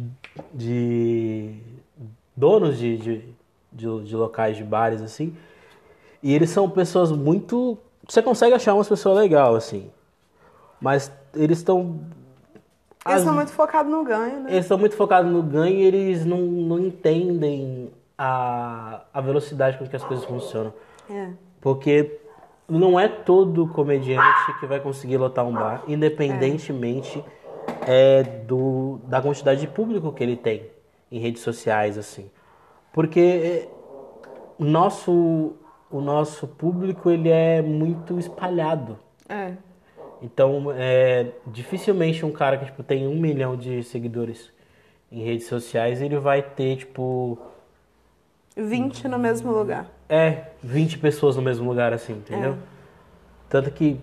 de donos de, de, de, de locais de bares, assim. E eles são pessoas muito. Você consegue achar umas pessoas legais, assim. Mas eles estão. Eles As- são muito focados no ganho, né? eles estão muito focados no ganho e eles não, não entendem a, a velocidade com que as coisas funcionam. É. Porque não é todo comediante que vai conseguir lotar um bar, independentemente é, do, da quantidade de público que ele tem em redes sociais, assim. Porque é, o nosso, o nosso público ele é muito espalhado. É. Então, é, dificilmente um cara que tipo, tem um milhão de seguidores em redes sociais, ele vai ter, tipo, 20 no mesmo lugar. é, 20 pessoas no mesmo lugar, assim, entendeu? Tanto que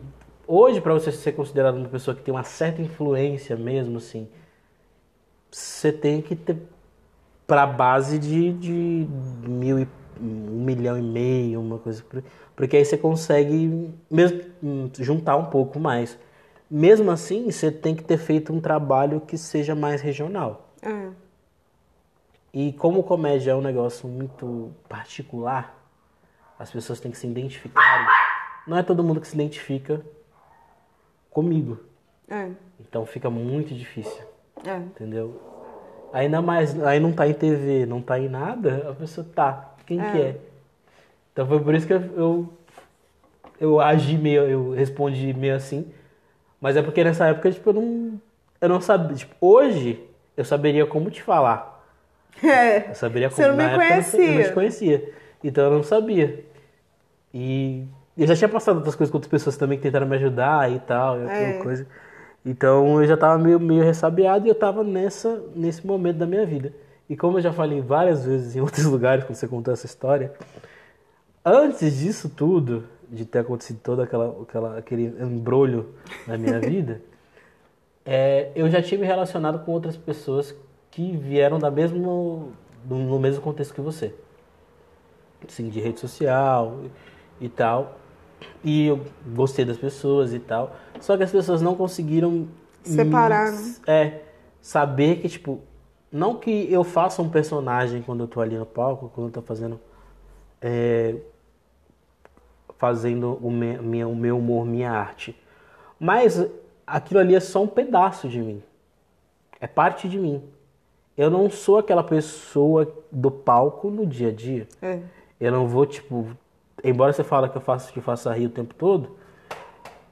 hoje, pra você ser considerado uma pessoa que tem uma certa influência mesmo, assim, você tem que ter pra base de, de mil e, um milhão e meio, uma coisa por porque aí você consegue mesmo hum, juntar um pouco mais. Mesmo assim, você tem que ter feito um trabalho que seja mais regional. É. E como comédia é um negócio muito particular, as pessoas têm que se identificar. Não é todo mundo que se identifica comigo. É. Então fica muito difícil, É. entendeu? Ainda mais, aí não tá em TV, não tá em nada, a pessoa tá. Quem que é? Então foi por isso que eu, eu, eu agi meio, eu respondi meio assim. Mas é porque nessa época, tipo, eu não, eu não sabia. Tipo, hoje eu saberia como te falar. É. Eu saberia Você como. não me época, eu não- Eu não conhecia. te conhecia. Então eu não sabia. E eu já tinha passado outras coisas com outras pessoas também que tentaram me ajudar e tal, e aquela É. coisa. Então eu já tava meio, meio ressabiado e eu tava nessa, nesse momento da minha vida. E como eu já falei várias vezes em outros lugares quando você contou essa história, antes disso tudo, de ter acontecido todo aquela, aquela, aquele embrulho na minha vida, é, eu já tinha me relacionado com outras pessoas que vieram da mesmo, do- no mesmo contexto que você. Assim, de rede social e tal. E eu gostei das pessoas e tal. Só que as pessoas não conseguiram Separar, né? É, saber que, tipo, não que eu faça um personagem quando eu tô ali no palco, quando eu tô fazendo. é, fazendo o, me- minha- o meu humor, minha arte. Mas aquilo ali é só um pedaço de mim. É parte de mim. Eu não sou aquela pessoa do palco no dia a dia. É. Eu não vou, tipo. Embora você fale que eu faço te faça rir o tempo todo,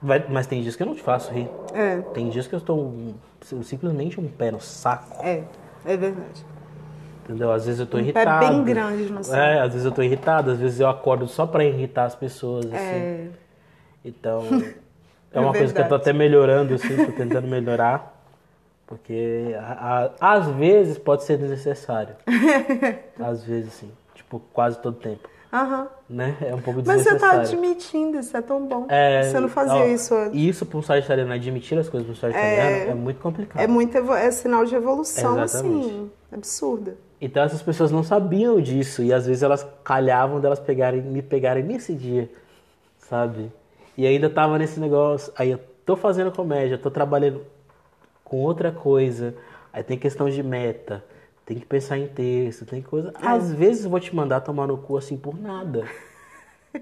vai- mas tem dias que eu não te faço rir. É, Tem dias que eu estou um- simplesmente um pé no saco. é, é verdade. Entendeu? Às vezes eu tô Um pé irritado. bem grande no saco. É, às vezes eu tô irritado, às vezes eu acordo só pra irritar as pessoas, assim. É, Então, é É uma coisa que eu tô verdade. até melhorando, assim, tô tentando melhorar. Porque a- a- às vezes pode ser desnecessário. às vezes, sim. Tipo, quase todo tempo. Aham. Né? É um pouco Mas você tá admitindo, isso é tão bom. É, você não fazia ó, isso antes. Isso para um sagitariano, admitir as coisas para um sagitariano é, muito complicado. É muito é sinal de evolução, Exatamente. assim, absurda. Então essas pessoas não sabiam disso e às vezes elas calhavam delas pegarem, me pegarem nesse dia, sabe? E ainda tava nesse negócio, aí eu tô fazendo comédia, tô trabalhando com outra coisa, aí tem questão de meta, tem que pensar em texto, tem coisa. Às vezes eu vou te mandar tomar no cu assim por nada.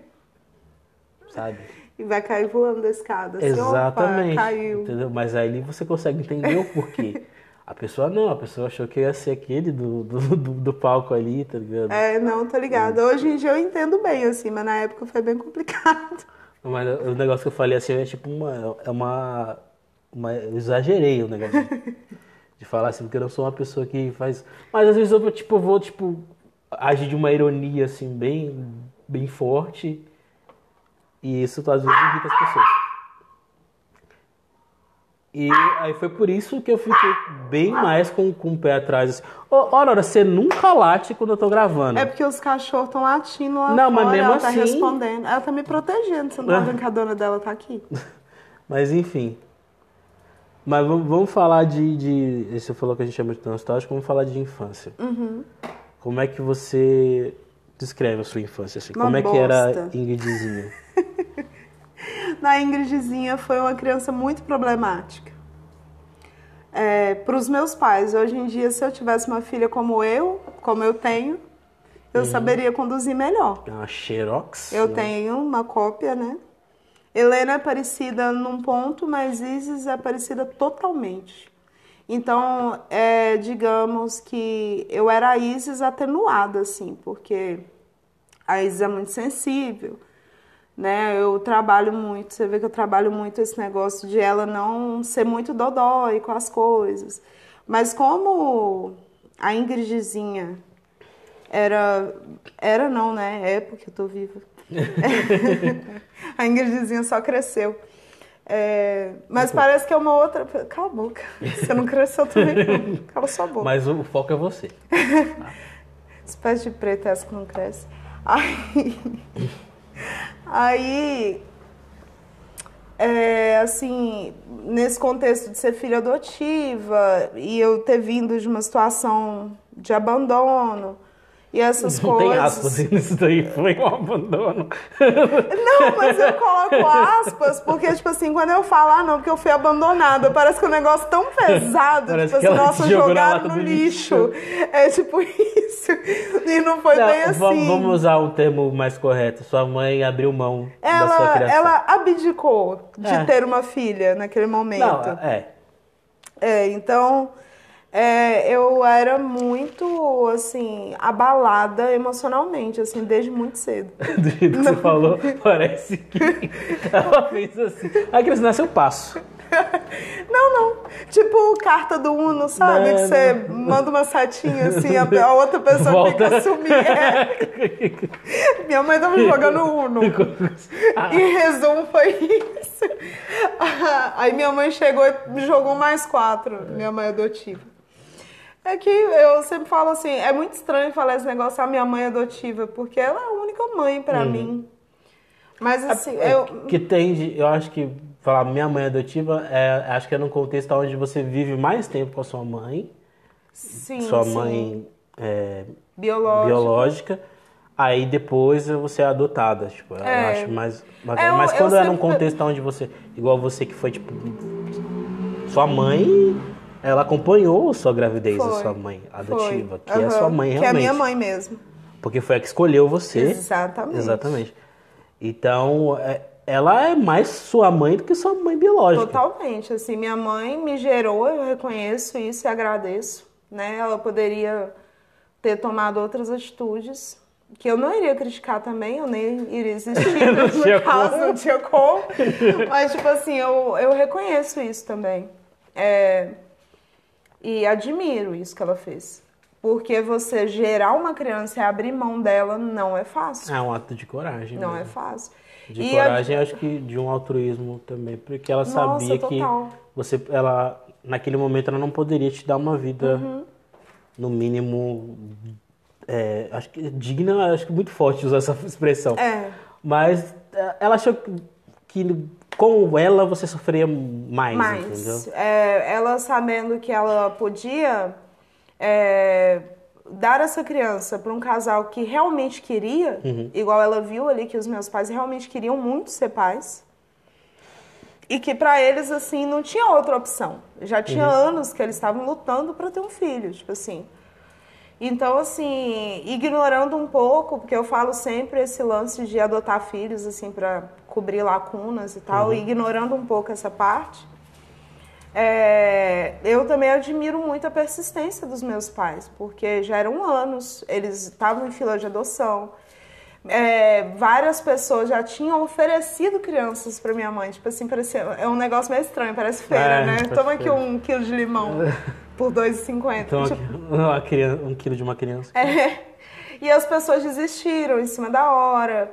sabe? E vai cair voando da escada. Assim, Exatamente. Caiu. Entendeu? Mas aí você consegue entender o porquê. A pessoa não, a pessoa achou que ia ser aquele do, do, do, do palco ali, tá ligado? É, não, tô ligada. Hoje em dia eu entendo bem, assim, mas na época foi bem complicado. Mas o negócio que eu falei assim é tipo uma. É uma, uma eu exagerei o negócio de, falar assim, porque eu não sou uma pessoa que faz. Mas às vezes eu tipo, vou, tipo, agir de uma ironia assim, bem, bem forte. E isso às vezes irrita as pessoas. E aí foi por isso que eu fiquei bem mais com, com o pé atrás. Assim. Ô, Aurora, você nunca late quando eu tô gravando. É porque os cachorros estão latindo lá Não, mas fora, mesmo ela tá assim- respondendo. Ela tá me protegendo, senão a Ah. brincadona dela tá aqui. Mas enfim. Mas vamos, vamos falar de, de. Você falou que a gente chama de nostálgico, vamos falar de infância. Uhum. Como é que você descreve a sua infância? Assim? Uma Como é que era bosta. Ingridzinha? Na Ingridzinha foi uma criança muito problemática. É, para os meus pais, hoje em dia, se eu tivesse uma filha como eu, como eu tenho, eu Uhum. saberia conduzir melhor. É uma Xerox? Eu né? tenho uma cópia, né? Helena é parecida num ponto, mas Isis é parecida totalmente. Então, é, digamos que eu era a Isis atenuada, assim, porque a Isis é muito sensível, né? Eu trabalho muito, você vê que eu trabalho muito esse negócio de ela não ser muito dodói com as coisas. Mas como a Ingridzinha era, era não, né? É porque eu tô viva. a Ingridzinha só cresceu. É, mas parece que é uma outra. Cala a boca. Você não cresceu também. Cala sua boca. Mas o, foco é você. Espécie de preta é essa que não cresce. Aí. Aí. É, assim, nesse contexto de ser filha adotiva e eu ter vindo de uma situação de abandono e essas Não coisas. tem aspas nisso daí, foi um abandono. Não, mas eu coloco aspas, porque, tipo assim, quando eu falo, ah, não, porque eu fui abandonada, parece que o negócio tão pesado, Parece tipo assim, ela nossa, jogaram no lixo. lixo. É tipo isso. E não foi Não, bem assim. Vamos usar um termo mais correto. Sua mãe abriu mão da sua ela, criação. ela abdicou de É. ter uma filha naquele momento. Não, é. É, então é, eu era muito assim abalada emocionalmente, assim, desde muito cedo. Do jeito que você falou, parece que ela fez assim. A criança nasceu, eu passo. Não, não. Tipo carta do Uno, sabe? Não, que você não. manda uma setinha assim, a, outra pessoa Volta. assumir. É. Minha mãe tava jogando Uno. Em resumo, foi isso. Aí minha mãe chegou e jogou mais quatro, minha mãe adotiva. É que eu sempre falo assim, é muito estranho falar esse negócio, a minha mãe adotiva, porque ela é a única mãe pra mim. Mas assim, É, eu. Que tende, eu acho que falar minha mãe adotiva, é, acho que é num contexto onde você vive mais tempo com a sua mãe, Sim, sua sim. mãe é, biológica. biológica, aí depois você é adotada. Tipo, eu É. acho mais bacana. É, eu- Mas eu quando é num contexto onde você, igual você que foi tipo sua mãe, ela acompanhou a sua gravidez, a Foi. sua mãe adotiva, Foi. que é a sua mãe Que é a realmente. minha mãe mesmo. Porque foi a que escolheu você. Exatamente. Exatamente. Então, é- ela é mais sua mãe do que sua mãe biológica. Totalmente, assim, minha mãe me gerou, eu reconheço isso e agradeço, né? Ela poderia ter tomado outras atitudes, que eu não iria criticar também, eu nem iria existir, Não tinha no caso, como. não tinha como. Mas, tipo assim, eu, eu reconheço isso também. É, e admiro isso que ela fez. Porque você gerar uma criança e abrir mão dela não é fácil. É um ato de coragem. Não é mesmo. fácil. De E a- coragem, acho que de um altruísmo também, porque ela Nossa, sabia que você, ela, naquele momento, ela não poderia te dar uma vida, Uhum. no mínimo, é, acho que digna, acho que muito forte usar essa expressão. É. Mas é, ela achou que com ela você sofreria mais, entendeu? Mas é, ela sabendo que ela podia é, dar essa criança para um casal que realmente queria, Uhum. igual ela viu ali que os meus pais realmente queriam muito ser pais. E que para eles assim não tinha outra opção. Já tinha Uhum. anos que eles estavam lutando para ter um filho, tipo assim. Então, assim, ignorando um pouco, porque eu falo sempre esse lance de adotar filhos, assim, para cobrir lacunas e tal, ignorando um pouco essa parte, é, eu também admiro muito a persistência dos meus pais, porque já eram anos, eles estavam em fila de adoção. É, várias pessoas já tinham oferecido crianças para minha mãe. Tipo assim, parecia, é um negócio meio estranho, parece feira, É, né? Toma aqui feira. um quilo de limão por R$ 2,50. Então, Tipo, um quilo de uma criança. é. E as pessoas desistiram em cima da hora.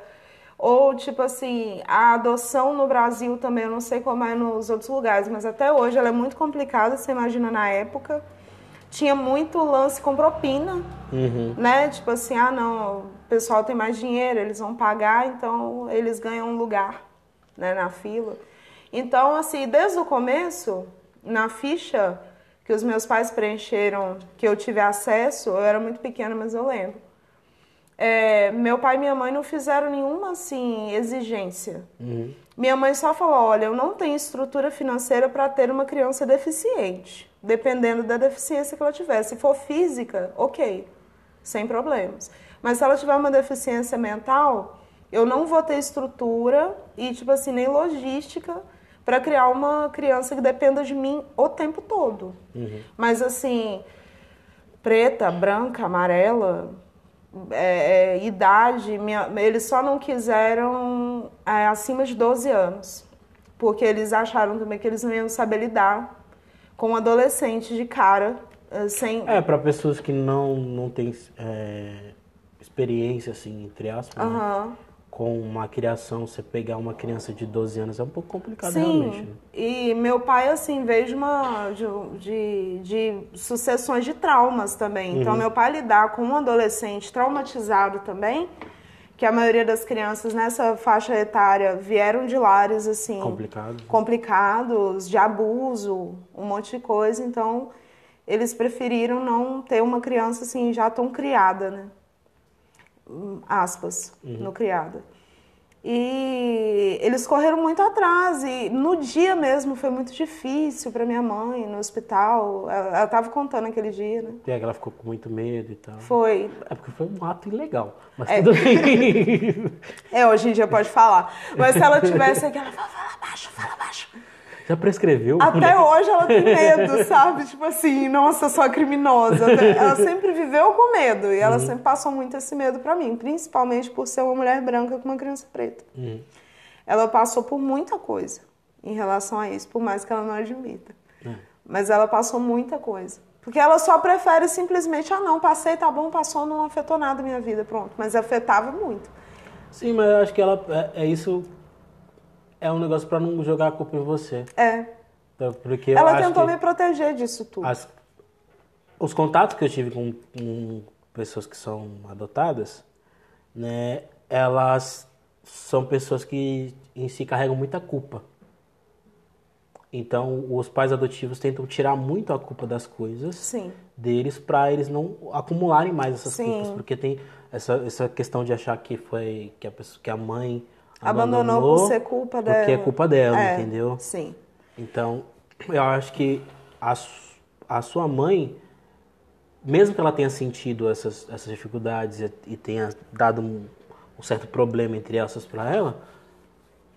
Ou, tipo assim, a adoção no Brasil também, eu não sei como é nos outros lugares, mas até hoje ela é muito complicada, você imagina na época. Tinha muito lance com propina, Uhum. né? Tipo assim, ah, não, o pessoal tem mais dinheiro, eles vão pagar, então eles ganham um lugar, né, na fila. Então, assim, desde o começo, na ficha que os meus pais preencheram, que eu tive acesso, eu era muito pequena, mas eu lembro. É, meu pai e minha mãe não fizeram nenhuma, assim, exigência. Minha mãe só falou: olha, eu não tenho estrutura financeira para ter uma criança deficiente, dependendo da deficiência que ela tiver. Se for física, ok, sem problemas. Mas se ela tiver uma deficiência mental, eu não vou ter estrutura e, tipo assim, nem logística para criar uma criança que dependa de mim o tempo todo. Mas, assim, preta, branca, amarela, é, é, idade, minha- eles só não quiseram é, acima de 12 anos, porque eles acharam também que eles não iam saber lidar com um adolescente de cara, é, sem... É, para pessoas que não, não têm é, experiência, assim, entre aspas, né? Com uma criação, você pegar uma criança de 12 anos é um pouco complicado Sim, realmente. né? e meu pai, assim, veio de, uma, de, de, de sucessões de traumas também. Uhum. Então, meu pai lidar com um adolescente traumatizado também, que a maioria das crianças nessa faixa etária vieram de lares, assim... Complicado. complicados, de abuso, um monte de coisa. Então, eles preferiram não ter uma criança assim já tão criada, né? Hum, Aspas, no criada. E eles correram muito atrás e no dia mesmo foi muito difícil para minha mãe no hospital. Ela, ela tava contando aquele dia, né? E ela ficou com muito medo e tal. Foi. É porque foi um ato ilegal. Mas É. tudo bem. É, hoje em dia pode falar. Mas se ela tivesse aqui, ela fala, fala baixo, fala baixo. Já prescreveu? Até hoje ela tem medo, sabe? Tipo assim, nossa, a criminosa. Ela sempre viveu com medo e ela sempre passou muito esse medo pra mim, principalmente por ser uma mulher branca com uma criança preta. Ela passou por muita coisa em relação a isso, por mais que ela não admita. Mas ela passou muita coisa. Porque ela só prefere simplesmente, ah, não, passei, tá bom, passou, não afetou nada a minha vida, pronto. Mas afetava muito. Sim, mas eu acho que ela é, é isso. É um negócio pra não jogar a culpa em você. É. Então, Porque Ela tentou me proteger disso tudo. as- os contatos que eu tive com, com pessoas que são adotadas, né, elas são pessoas que em si carregam muita culpa. Então, os pais adotivos tentam tirar muito a culpa das coisas Sim. deles para eles não acumularem mais essas Sim. culpas, porque tem essa, essa questão de achar que foi que a pessoa, que a mãe Abandonou por ser culpa porque é dela. culpa dela, É, entendeu? Sim. Então, Eu acho que a, a sua mãe, mesmo que ela tenha sentido essas, essas dificuldades e, e tenha dado um, um certo problema entre elas para ela,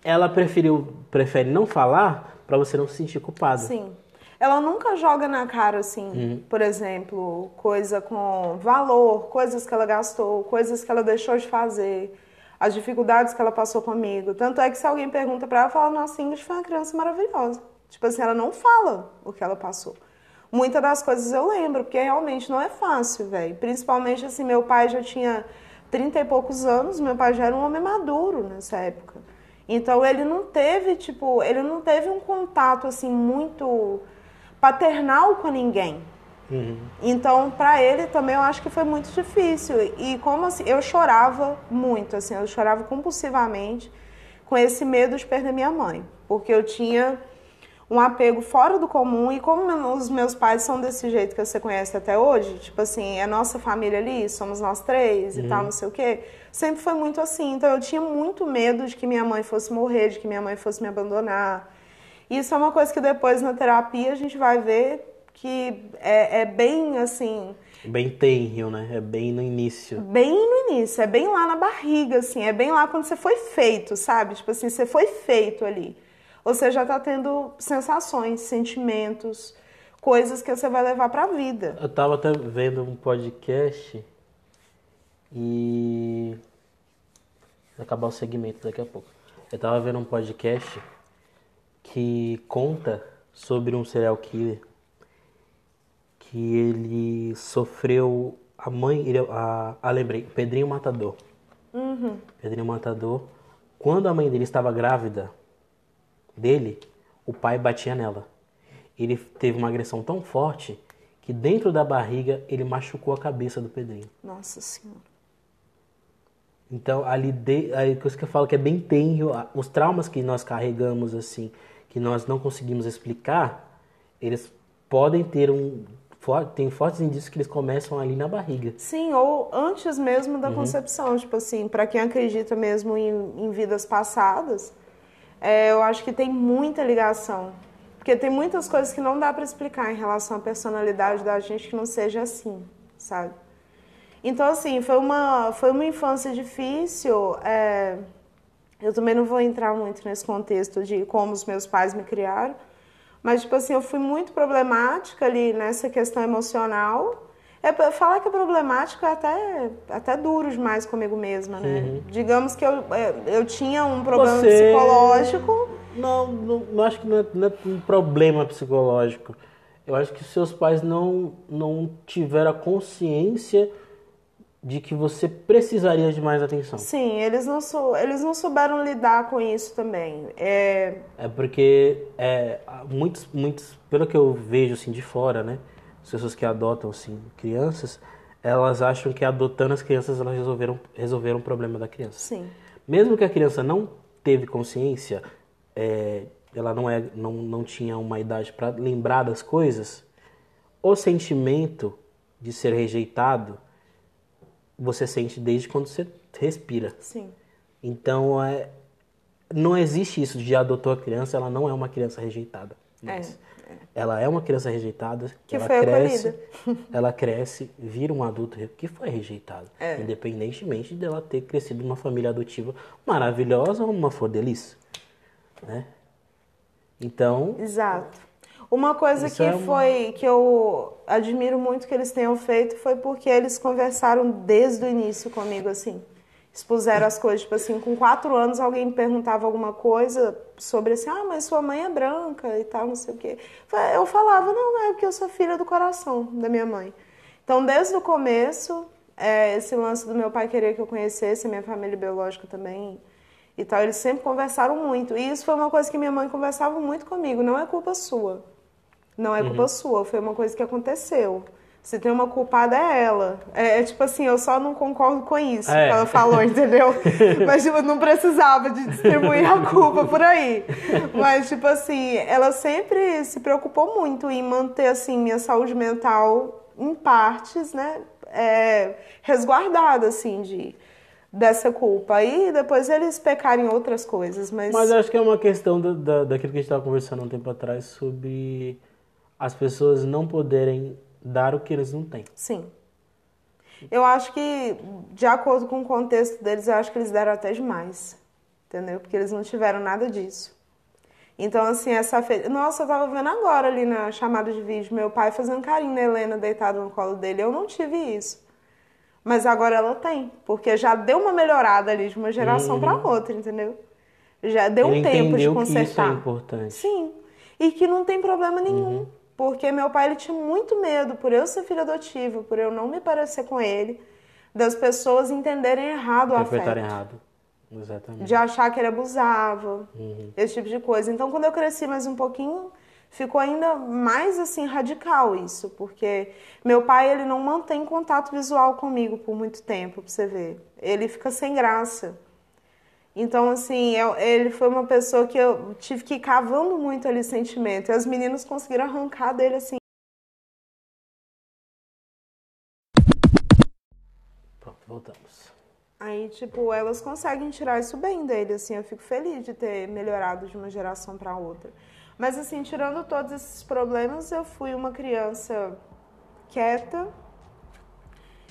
ela preferiu, prefere não falar para você não se sentir culpado. Sim. Ela nunca joga na cara, assim, por exemplo, coisa com valor, coisas que ela gastou, coisas que ela deixou de fazer, as dificuldades que ela passou comigo. Tanto é que se alguém pergunta pra ela, ela fala, nossa, Ingrid foi uma criança maravilhosa. Tipo assim, ela não fala o que ela passou. Muitas das coisas eu lembro, porque realmente não é fácil, velho. Principalmente assim, meu pai já tinha 30 e poucos anos, meu pai já era um homem maduro nessa época. Então ele não teve, tipo, ele não teve um contato assim muito paternal com ninguém. Então, para ele também eu acho que foi muito difícil. E como assim, eu chorava muito, assim, eu chorava compulsivamente com esse medo de perder minha mãe, porque eu tinha um apego fora do comum e como os meus pais são desse jeito que você conhece até hoje, tipo assim, é nossa família ali, somos nós três e tal, não sei o quê, sempre foi muito assim. Então eu tinha muito medo de que minha mãe fosse morrer, de que minha mãe fosse me abandonar. Isso é uma coisa que depois na terapia a gente vai ver que é, é bem assim, Bem tenrio, né? É bem no início. bem no início, é bem lá na barriga, assim, é bem lá quando você foi feito, sabe? Tipo assim, você foi feito ali. Você já tá tendo sensações, sentimentos, coisas que você vai levar pra vida. Eu tava até vendo um podcast e. Vai acabar o segmento daqui a pouco. Eu tava vendo um podcast que conta sobre um serial killer que ele sofreu. A mãe. Ele, a, ah, lembrei, Pedrinho Matador. Pedrinho Matador. Quando a mãe dele estava grávida dele, o pai batia nela. Ele teve uma agressão tão forte que dentro da barriga ele machucou a cabeça do Pedrinho. Nossa Senhora. Então, ali, de, aí, coisa que eu falo que é bem tenro, a- os traumas que nós carregamos, assim, que nós não conseguimos explicar, eles podem ter um. For- Tem fortes indícios que eles começam ali na barriga. Sim, ou antes mesmo da concepção, tipo assim, pra quem acredita mesmo em, em vidas passadas, é, eu acho que tem muita ligação. Porque tem muitas coisas que não dá pra explicar em relação à personalidade da gente que não seja assim, sabe? Então, assim, foi uma, foi uma infância difícil. é, eu também não vou entrar muito nesse contexto de como os meus pais me criaram, mas, tipo assim, eu fui muito problemática ali nessa questão emocional. É, falar que é problemático é até, até duro demais comigo mesma, né? Digamos que eu, é, eu tinha um problema Você- psicológico. Não, não, não acho que não é, não é um problema psicológico. Eu acho que seus pais não, não tiveram a consciência de que você precisaria de mais atenção. Sim, eles não, sou, eles não souberam lidar com isso também. É, É porque é, muitos, muitos, pelo que eu vejo assim de fora, né, as pessoas que adotam assim crianças, elas acham que adotando as crianças elas resolveram resolveram o problema da criança. sim. Mesmo que a criança não teve consciência, é, ela não é não, não tinha uma idade para lembrar das coisas, o sentimento de ser rejeitado você sente desde quando você respira. Sim. Então, é, não existe isso de adotou a criança, ela não é uma criança rejeitada. Mas Ela é uma criança rejeitada, Que ela foi cresce, acolhida. ela cresce, vira um adulto que foi rejeitado, É. independentemente dela ter crescido numa família adotiva maravilhosa ou uma flor de lis, né? Então, Exato. Uma coisa Isso que é uma- foi que eu admiro muito que eles tenham feito foi porque eles conversaram desde o início comigo assim. Expuseram as coisas, tipo assim, com quatro anos alguém me perguntava alguma coisa sobre assim, ah, mas sua mãe é branca e tal, não sei o quê. Eu falava, não, é porque eu sou filha do coração da minha mãe. Então, desde o começo, é, esse lance do meu pai querer que eu conhecesse a minha família biológica também e tal, eles sempre conversaram muito. E isso foi uma coisa que minha mãe conversava muito comigo, não é culpa sua. Não é Uhum. culpa sua, foi uma coisa que aconteceu. Se tem uma culpada é ela. É, é tipo assim, eu só não concordo com isso É. que ela falou, entendeu? Mas tipo, não precisava de distribuir a culpa por aí. Mas tipo assim, ela sempre se preocupou muito em manter assim minha saúde mental em partes, né, é, resguardada assim de dessa culpa. Aí depois eles pecarem outras coisas, mas... Mas acho que é uma questão da, da, daquilo que a gente estava conversando um tempo atrás sobre as pessoas não poderem dar o que eles não têm. Sim. Eu acho que, de acordo com o contexto deles, eu acho que eles deram até demais. Entendeu? Porque eles não tiveram nada disso. Então, assim, essa fe... Nossa, eu tava vendo agora ali na chamada de vídeo, meu pai fazendo carinho na Helena deitada no colo dele. Eu não tive isso. Mas agora ela tem, porque já deu uma melhorada ali de uma geração Uhum. para outra, entendeu? Já deu Ele um tempo de entendeu que consertar. isso é importante. Sim. E que não tem problema nenhum. Uhum. Porque meu pai ele tinha muito medo, por eu ser filho adotivo, por eu não me parecer com ele, das pessoas entenderem errado o afeto. Errado. Exatamente. De achar que ele abusava, Uhum. esse tipo de coisa. Então, quando eu cresci mais um pouquinho, ficou ainda mais assim radical isso, porque meu pai ele não mantém contato visual comigo por muito tempo, pra você ver. Ele fica sem graça. Então, assim, eu- ele foi uma pessoa que eu tive que ir cavando muito ali sentimento. E as meninas conseguiram arrancar dele, assim. Pronto, voltamos. Aí, tipo, elas conseguem tirar isso bem dele, assim. Eu fico feliz de ter melhorado de uma geração para outra. Mas, assim, tirando todos esses problemas, eu fui uma criança quieta,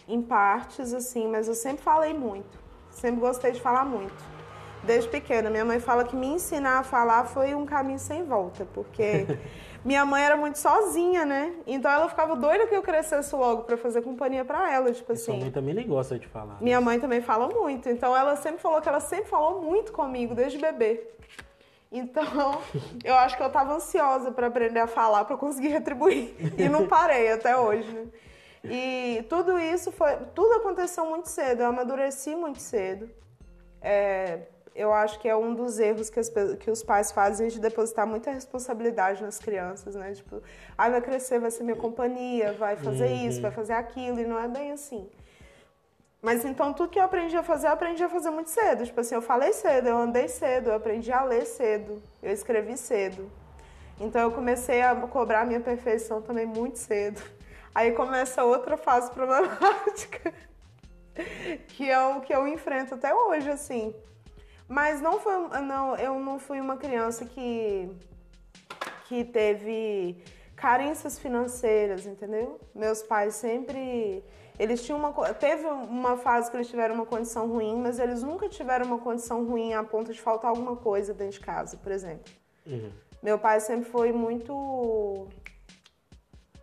em partes, assim, mas eu sempre falei muito. Sempre gostei de falar muito. Desde pequena. Minha mãe fala que me ensinar a falar foi um caminho sem volta, porque minha mãe era muito sozinha, né? Então ela ficava doida que eu crescesse logo para fazer companhia para ela, tipo Sua assim. mãe também nem gosta de falar. né? Minha mãe também fala muito, então ela sempre falou que ela sempre falou muito comigo desde bebê. Então, eu acho que eu tava ansiosa para aprender a falar para conseguir retribuir e não parei até hoje. Né? E tudo isso foi, tudo aconteceu muito cedo, eu amadureci muito cedo. É, eu acho que é um dos erros que, as que os pais fazem de depositar muita responsabilidade nas crianças, né? Tipo, ah, vai crescer, vai ser minha companhia, vai fazer isso, vai fazer aquilo, e não é bem assim. Mas então tudo que eu aprendi a fazer, eu aprendi a fazer muito cedo. Tipo assim, eu falei cedo, eu andei cedo, eu aprendi a ler cedo, eu escrevi cedo. Então eu comecei a cobrar a minha perfeição também muito cedo. Aí começa outra fase problemática, que é o que eu enfrento até hoje, assim. Mas não foi, não, eu não fui uma criança que que teve carências financeiras, entendeu? Meus pais sempre eles tinham uma teve uma fase que eles tiveram uma condição ruim, mas eles nunca tiveram uma condição ruim a ponto de faltar alguma coisa dentro de casa, por exemplo. Uhum. Meu pai sempre foi muito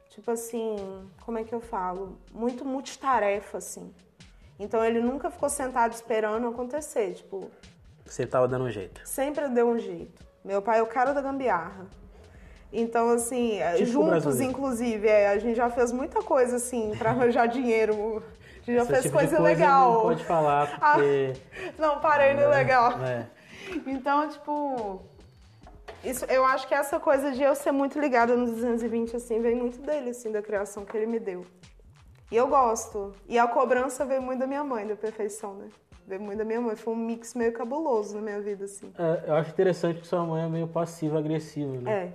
tipo assim, como é que eu falo? Muito multitarefa assim. Então ele nunca ficou sentado esperando acontecer, tipo, Você tava dando um jeito. sempre deu um jeito. Meu pai é o cara da gambiarra. Então, assim, é, Típico juntos, inclusive, é, a gente já fez muita coisa, assim, pra arranjar dinheiro. A gente já Esse fez tipo coisa, coisa legal. Não pode falar Ah, porque. Não, parei no legal. É. Então, tipo, isso, eu acho que essa coisa de eu ser muito ligada no 220, assim, vem muito dele, assim, da criação que ele me deu. E eu gosto. E a cobrança veio muito da minha mãe, da perfeição, né? Veio muito da minha mãe. Foi um mix meio cabuloso na minha vida, assim. É, eu acho interessante que sua mãe é meio passiva-agressiva, né? É.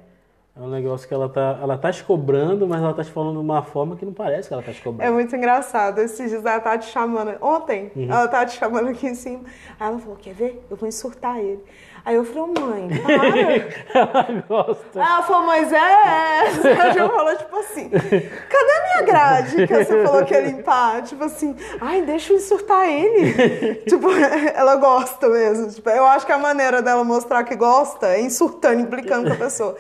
É um negócio que ela tá, ela tá te cobrando, mas ela tá te falando de uma forma que não parece que ela tá te É cobrando. muito engraçado. Esses dias ela tá te chamando. Ontem, Uhum. ela tá te chamando aqui em cima. Aí ela falou: Quer ver? Eu vou insultar ele. Aí eu falei: "Ô, Mãe, para. ela gosta. Ela falou: Mas é. Ela já falou tipo assim: Cadê a minha grade que você falou que ia limpar? Tipo assim: Ai, deixa eu insultar ele. tipo, ela gosta mesmo. Tipo, eu acho que a maneira dela mostrar que gosta é insultando, implicando com a pessoa.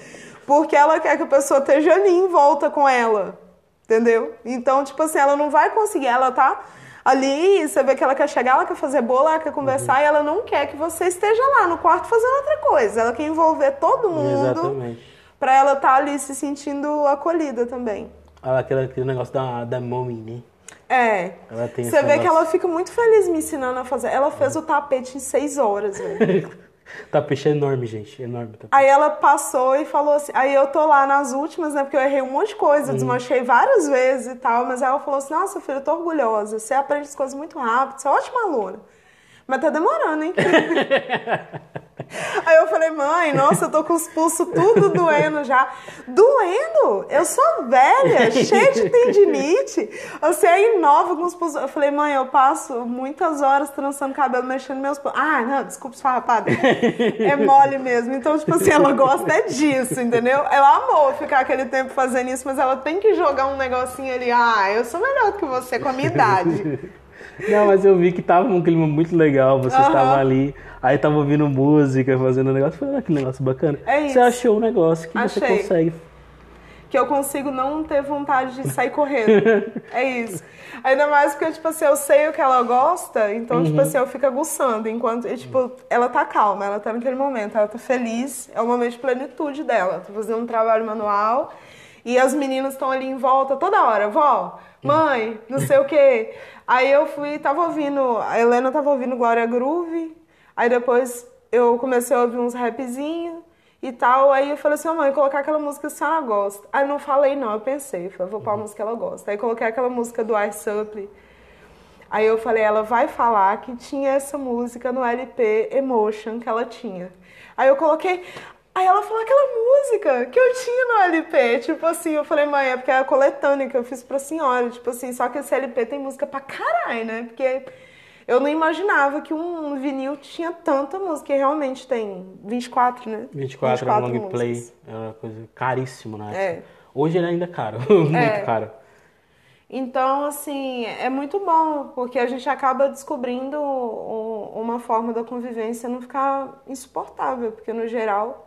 Porque ela quer que a pessoa esteja ali em volta com ela. Entendeu? Então, tipo assim, ela não vai conseguir. Ela tá ali, você vê que ela quer chegar, ela quer fazer bola, ela quer conversar e ela não quer que você esteja lá no quarto fazendo outra coisa. Ela quer envolver todo mundo Exatamente. pra ela estar ali se sentindo acolhida também. Ela, aquele, aquele negócio da, da mommy, né? É. Você vê que negócio. ela fica muito feliz me ensinando a fazer. Ela fez o tapete em seis horas, velho. Tapete é enorme, gente. Enorme. Tapete. Aí ela passou e falou assim. Aí eu tô lá nas últimas, né? Porque eu errei um monte de coisa, Uhum. desmanchei várias vezes e tal. Mas aí ela falou assim: Nossa, filha, eu tô orgulhosa. Você aprende as coisas muito rápido, você é ótima aluna. Mas tá demorando, hein? Aí eu falei, mãe, nossa, eu tô com os pulsos tudo doendo já. Doendo? Eu sou velha, cheia de tendinite. Você aí nova com os pulsos. Eu falei, mãe, eu passo muitas horas trançando cabelo, mexendo meus pulsos. Ah, não, desculpa, esfarrapada. É mole mesmo. Então, tipo assim, ela gosta é disso, entendeu? Ela amou ficar aquele tempo fazendo isso, mas ela tem que jogar um negocinho ali. Ah, eu sou melhor do que você com a minha idade. Não, mas eu vi que tava um clima muito legal, você Aham. estava ali, aí tava ouvindo música, fazendo um negócio, falei, ah, que negócio bacana. É isso. Você achou um negócio que você Achei. consegue. que eu consigo não ter vontade de sair correndo. é isso. Ainda mais porque, tipo assim, eu sei o que ela gosta, então, tipo assim, eu fico aguçando. Enquanto, e, tipo, ela tá calma, ela tá naquele momento, ela tá feliz, é o momento de plenitude dela. Tô fazendo um trabalho manual e as meninas estão ali em volta toda hora, vó, mãe, não sei o quê. Aí eu fui, tava ouvindo, a Helena tava ouvindo Glória Groove, aí depois eu comecei a ouvir uns rapzinhos e tal. Aí eu falei assim, "Ô, mãe, colocar aquela música que a senhora gosta. Aí não falei não, eu pensei, falei, vou pôr a música que ela gosta. Aí coloquei aquela música do Ice Supply. Aí eu falei, ela vai falar que tinha essa música no LP Emotion que ela tinha. Aí eu coloquei. Aí ela falou aquela música que eu tinha no LP. Tipo assim, eu falei, mãe, é porque é a coletânea que eu fiz pra senhora. Tipo assim, só que esse LP tem música pra caralho, né? Porque eu não imaginava que um vinil tinha tanta música. E realmente tem 24, né? 24, era um long músicas. play, era uma coisa caríssimo na época. É. Hoje ele ainda é caro, muito É. caro. Então, assim, é muito bom, porque a gente acaba descobrindo um- uma forma da convivência não ficar insuportável, porque no geral,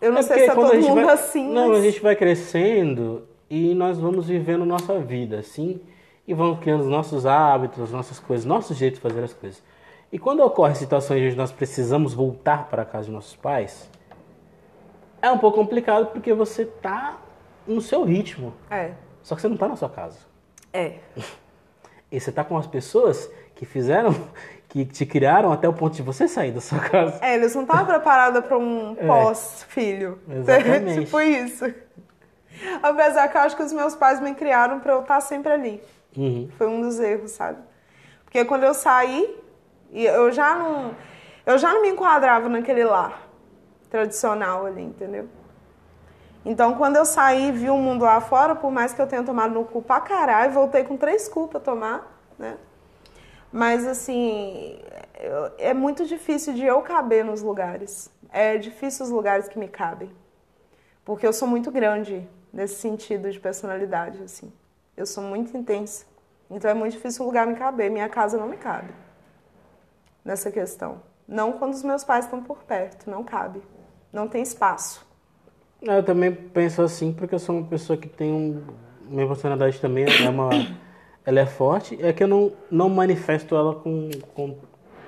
eu não É sei se é todo mundo vai- assim, Não, mas... a gente vai crescendo e nós vamos vivendo nossa vida, assim, e vamos criando os nossos hábitos, as nossas coisas, nosso jeito de fazer as coisas. E quando ocorrem situações onde nós precisamos voltar para a casa de nossos pais, é um pouco complicado porque você tá no seu ritmo, É, só que você não tá na sua casa. é. E você tá com as pessoas que fizeram, que te criaram até o ponto de você sair da sua casa. É, eles não estavam preparados para um pós-filho. É. Exatamente. tipo isso. Apesar que eu acho que os meus pais me criaram para eu estar sempre ali. Uhum. Foi um dos erros, sabe? Porque quando eu saí, eu já não, eu já não me enquadrava naquele lar tradicional ali, entendeu? Então, quando eu saí e vi o mundo lá fora, por mais que eu tenha tomado no cu pra caralho, voltei com três cu pra tomar, né? Mas, assim, é muito difícil de eu caber nos lugares. É difícil os lugares que me cabem. Porque eu sou muito grande nesse sentido de personalidade, assim. Eu sou muito intensa. Então é muito difícil o lugar me caber. Minha casa não me cabe nessa questão. Não quando os meus pais estão por perto. Não cabe. Não tem espaço. Eu também penso assim porque eu sou uma pessoa que tem um. Minha personalidade também é uma. Ela é forte, é que eu não, não manifesto ela com, com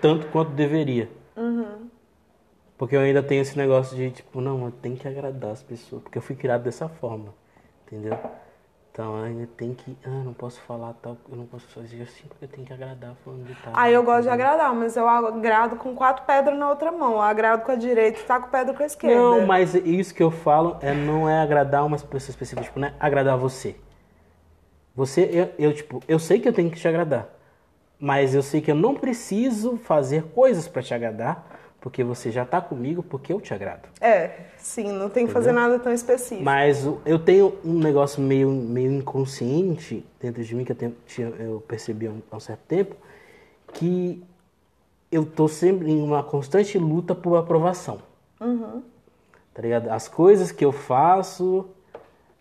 tanto quanto deveria. Porque eu ainda tenho esse negócio de, tipo, não, eu tenho que agradar as pessoas, porque eu fui criado dessa forma, entendeu? Então eu ainda tem que. Ah, não posso falar tal, eu não posso fazer assim porque eu tenho que agradar falando de tal. Aí eu gosto de agradar, mas eu agrado com quatro pedras na outra mão. Eu agrado com a direita e taco pedra com a esquerda. Não, mas isso que eu falo é, não é agradar uma pessoa específica, tipo, não é agradar você. Você, eu, eu, tipo, eu sei que eu tenho que te agradar, mas eu sei que eu não preciso fazer coisas pra te agradar, porque você já tá comigo, porque eu te agrado. É, sim, não tem que fazer nada tão específico. Mas eu tenho um negócio meio, meio inconsciente dentro de mim, que eu, tenho- eu percebi há um, há um certo tempo, que eu tô sempre em uma constante luta por aprovação. Tá ligado? As coisas que eu faço,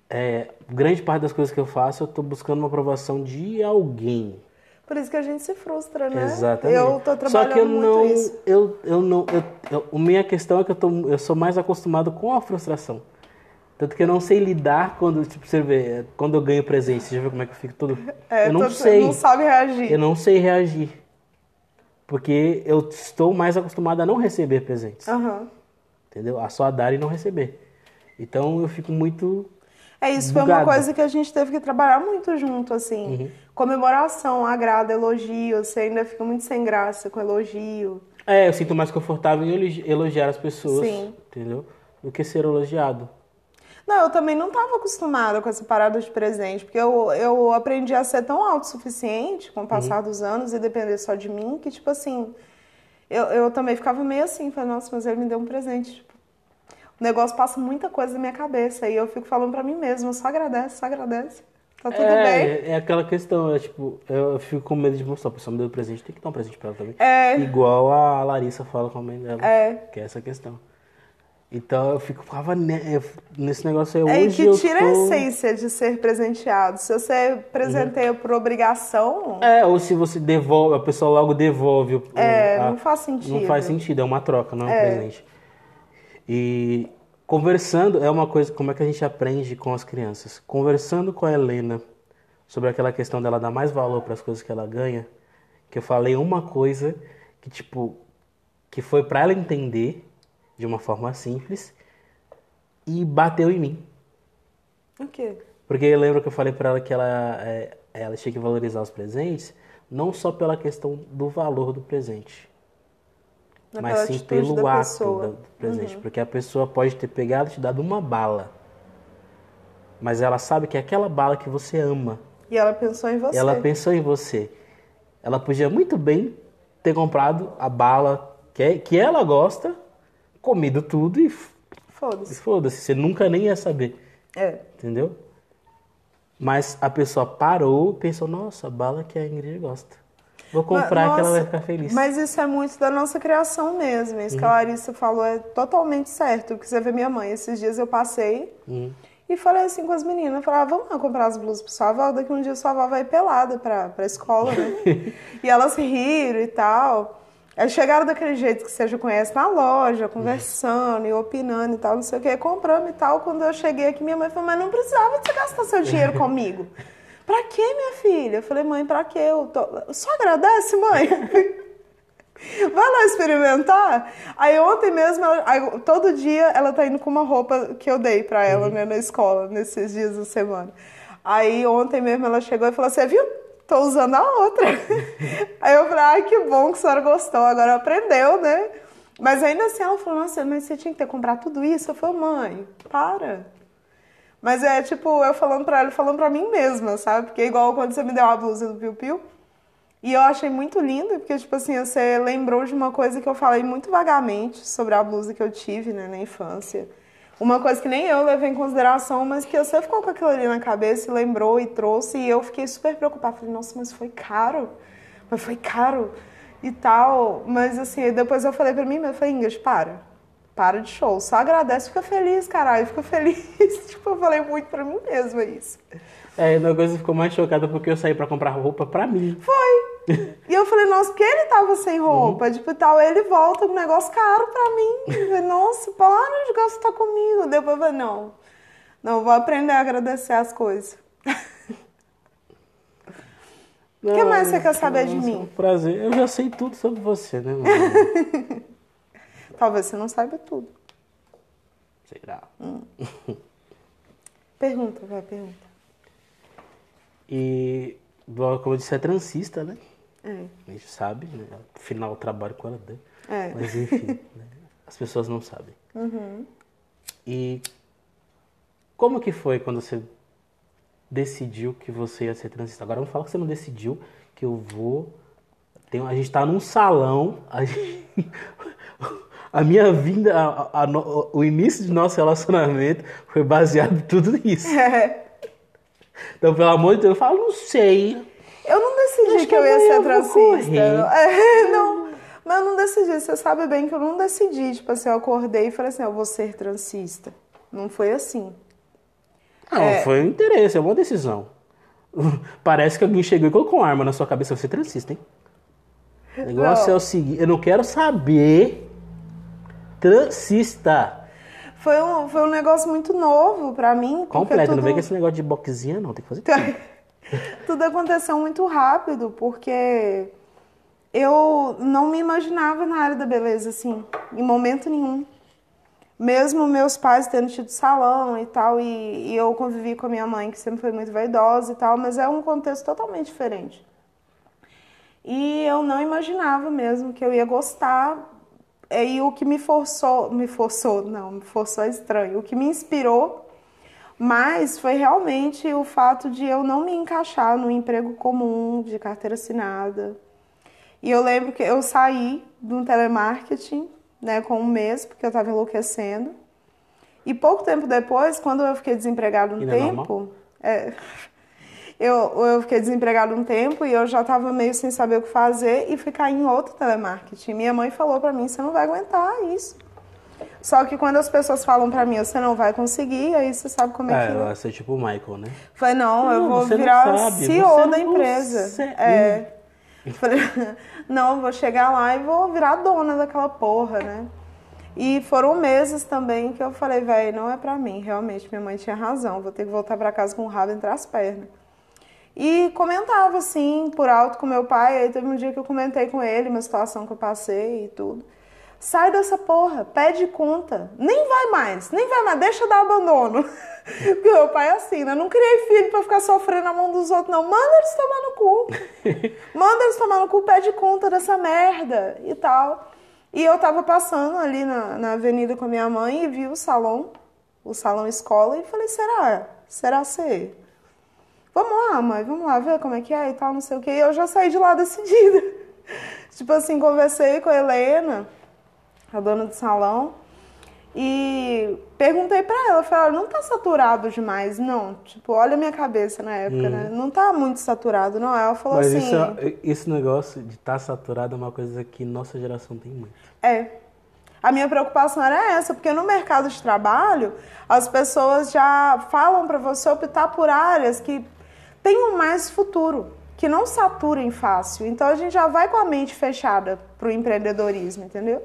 é, grande parte das coisas que eu faço, eu tô buscando uma aprovação de alguém. Por isso que a gente se frustra, né? Exatamente. Eu tô trabalhando Só que eu não, isso. eu, eu não, eu, eu- a minha questão é que eu, tô, eu sou mais acostumado com a frustração. Tanto que eu não sei lidar quando, tipo, você vê, quando eu ganho presente, você já viu como é que eu fico todo... É, eu não tô- sei, Não sabe reagir. eu não sei reagir. Porque eu estou mais acostumado a não receber presentes, Aham. entendeu? A só dar e não receber. Então eu fico muito... É, isso foi uma coisa que a gente teve que trabalhar muito junto, assim. Uhum. Comemoração, agrado, elogio. Você ainda fica muito sem graça com elogio. É, eu sinto mais confortável em elogi- elogiar as pessoas, Sim. entendeu? Do que ser elogiado. Não, eu também não estava acostumada com essa parada de presente, porque eu, eu aprendi a ser tão autossuficiente com o passar Uhum. dos anos e depender só de mim, que, tipo assim, eu, eu também ficava meio assim, falei, nossa, mas ele me deu um presente. O negócio passa muita coisa na minha cabeça. E eu fico falando pra mim mesma, só agradece, só agradece. Tá tudo é, bem. é aquela questão, é tipo, eu fico com medo de mostrar, a pessoa me deu presente, tem que dar um presente pra ela também. É. Igual a Larissa fala com a mãe dela. É. Que é essa questão. Então eu fico, ficava nesse negócio aí, É hoje que eu tira a tô... essência de ser presenteado. Se você presenteia por obrigação, É, ou se você devolve, a pessoa logo devolve. o- É, a- não faz sentido. Não faz sentido, é uma troca, não é um É. presente. E conversando é uma coisa, como é que a gente aprende com as crianças? Conversando com a Helena sobre aquela questão dela dar mais valor para as coisas que ela ganha, que eu falei uma coisa que tipo que foi para ela entender de uma forma simples e bateu em mim. o quê? Porque eu lembro que eu falei pra ela que ela, é, ela tinha que valorizar os presentes, não só pela questão do valor do presente, Naquela mas sim pelo ato pessoa. do presente. Porque a pessoa pode ter pegado e te dado uma bala, mas ela sabe que é aquela bala que você ama. E ela pensou em você. Ela pensou em você. Ela podia muito bem ter comprado a bala que, é- que ela gosta, comido tudo e e Foda-se. foda-se, você nunca nem ia saber. É. Entendeu? Mas a pessoa parou e pensou, nossa, a bala que a Ingrid gosta. Vou comprar Ma- que ela vai nossa, ficar feliz. Mas isso é muito da nossa criação mesmo. Isso que Uhum. a Larissa falou é totalmente certo. Porque você vê minha mãe, esses dias eu passei Uhum. e falei assim com as meninas, falei, ah, vamos lá comprar as blusas pra sua avó, daqui um dia sua avó vai pelada pra, pra escola, né? e elas riram e tal. Aí chegaram daquele jeito que você já conhece na loja, conversando e opinando e tal, não sei o que, comprando e tal. Quando eu cheguei aqui, minha mãe falou, mas não precisava de você gastar seu dinheiro comigo. Pra quê, minha filha? Eu falei, mãe, pra quê? Eu tô... Só agradece, mãe. Vai lá experimentar. Aí ontem mesmo, ela- aí, todo dia ela tá indo com uma roupa que eu dei pra ela, né, na escola, nesses dias da semana. Aí ontem mesmo ela chegou e falou assim, viu? Tô usando a outra. aí eu falei, ai, que bom que a senhora gostou, agora aprendeu, né? Mas ainda assim ela falou, nossa, mas você tinha que ter comprado tudo isso? Eu falei, mãe, para. Mas é tipo, eu falando pra ela, falando pra mim mesma, sabe? Porque é igual quando você me deu a blusa do Piu Piu. E eu achei muito lindo, porque, tipo assim, você lembrou de uma coisa que eu falei muito vagamente sobre a blusa que eu tive, né, na infância. Uma coisa que nem eu levei em consideração, mas que você ficou com aquilo ali na cabeça e lembrou e trouxe, e eu fiquei super preocupada. Falei, nossa, mas foi caro. Mas foi caro e tal. Mas, assim, depois eu falei pra mim, eu falei, Ingrid, para. Para de show. Só agradece, fica feliz, caralho. Fica feliz. tipo, eu falei muito pra mim mesma isso. É, uma coisa ficou mais chocada porque eu saí pra comprar roupa pra mim. Foi. E eu falei, nossa, porque ele tava sem roupa, tipo, e tal, ele volta com um negócio caro pra mim. Eu falei, nossa, para de gastar comigo. Depois eu falei, não, não, vou aprender a agradecer as coisas. O que mais você quer saber de mim? Um prazer. Eu já sei tudo sobre você, né? mano? Talvez você não saiba tudo. Será? Pergunta, vai, pergunta. E, como eu disse, é transista, né? É, A gente sabe, né? Afinal, eu trabalho com ela, né? é. Mas enfim, né? as pessoas não sabem. E como que foi quando você decidiu que você ia ser transista? Agora não fala que você não decidiu, que eu vou. Tem, a gente tá num salão. A, gente- a minha vinda, a- a no- o início do nosso relacionamento foi baseado em tudo isso. É. Então, pelo amor de Deus, eu falo, não sei. Eu não decidi Acho que eu ia ser transista. É, não. Mas eu não decidi. Você sabe bem que eu não decidi. Tipo assim, eu acordei e falei assim, eu vou ser transista. Não foi assim. Não, É. foi um interesse, é uma decisão. Parece que alguém chegou e colocou uma arma na sua cabeça, você é transista, hein? O negócio Não. é o seguinte, eu não quero saber transista. Foi um, foi um negócio muito novo pra mim. Completo, não tudo- vem com esse negócio de boxinha não, tem que fazer tudo. tudo aconteceu muito rápido, porque eu não me imaginava na área da beleza, assim, em momento nenhum. Mesmo meus pais tendo tido salão e tal, e, e eu convivi com a minha mãe, que sempre foi muito vaidosa e tal, mas é um contexto totalmente diferente. E eu não imaginava mesmo que eu ia gostar. E o que me forçou, me forçou, não, me forçou é estranho. O que me inspirou mais foi realmente o fato de eu não me encaixar no emprego comum de carteira assinada. E eu lembro que eu saí de um telemarketing, né, com um mês, porque eu estava enlouquecendo. E pouco tempo depois, quando eu fiquei desempregado um E é tempo, é, eu, eu fiquei desempregado um tempo e eu já estava meio sem saber o que fazer e fui cair em outro telemarketing. Minha mãe falou para mim, você não vai aguentar isso. Só que quando as pessoas falam para mim, você não vai conseguir, aí você sabe como é, É, que ela vai ser tipo o Michael, né? Falei, não, eu Não, vou você não virar sabe, CEO você da empresa. consegue. É. Falei, não, eu vou chegar lá e vou virar dona daquela porra, né? E foram meses também que eu falei, velho, não é pra mim, realmente, minha mãe tinha razão, vou ter que voltar pra casa com o rabo entre as pernas. E comentava assim, por alto com meu pai, aí teve um dia que eu comentei com ele uma situação que eu passei e tudo. Sai dessa porra, pede conta. Nem vai mais, nem vai mais, deixa dar abandono. Porque meu pai é assim, né? Eu não criei filho pra ficar sofrendo na mão dos outros, não. Manda eles tomar no cu. Manda eles tomar no cu, pede conta dessa merda e tal. E eu tava passando ali na, na avenida com a minha mãe e vi o salão, o salão escola, e falei, será? Será ser? Vamos lá, mãe, vamos lá ver como é que é e tal, não sei o que. E eu já saí de lá decidida. tipo assim, conversei com a Helena, a dona do salão, e perguntei pra ela, falei, olha, não tá saturado demais, não. Tipo, olha a minha cabeça na época, né? Não tá muito saturado, não. Ela falou Mas assim. isso, esse negócio de estar saturado é uma coisa que nossa geração tem muito. É. A minha preocupação era essa, porque no mercado de trabalho, as pessoas já falam para você optar por áreas que tenham mais futuro, que não saturem fácil. Então a gente já vai com a mente fechada pro empreendedorismo, entendeu?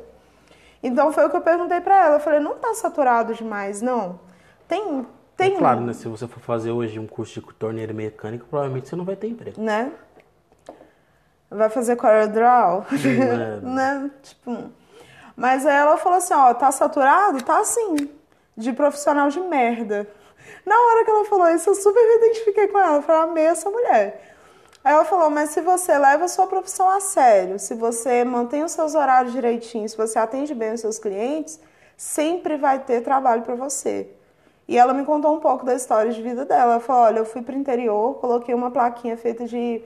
Então foi o que eu perguntei para ela. Eu falei, não tá saturado demais, não. Tem. tem É claro, né? Se você for fazer hoje um curso de torneiro mecânico, provavelmente você não vai ter emprego. né? Vai fazer CorelDRAW, é. né? Tipo, mas aí ela falou assim, ó, tá saturado? Tá assim, de profissional de merda. Na hora que ela falou isso, eu super me identifiquei com ela, eu falei, amei essa mulher. Aí ela falou, mas se você leva a sua profissão a sério, se você mantém os seus horários direitinho, se você atende bem os seus clientes, sempre vai ter trabalho para você. E ela me contou um pouco da história de vida dela. Ela falou, olha, eu fui pro interior, coloquei uma plaquinha feita de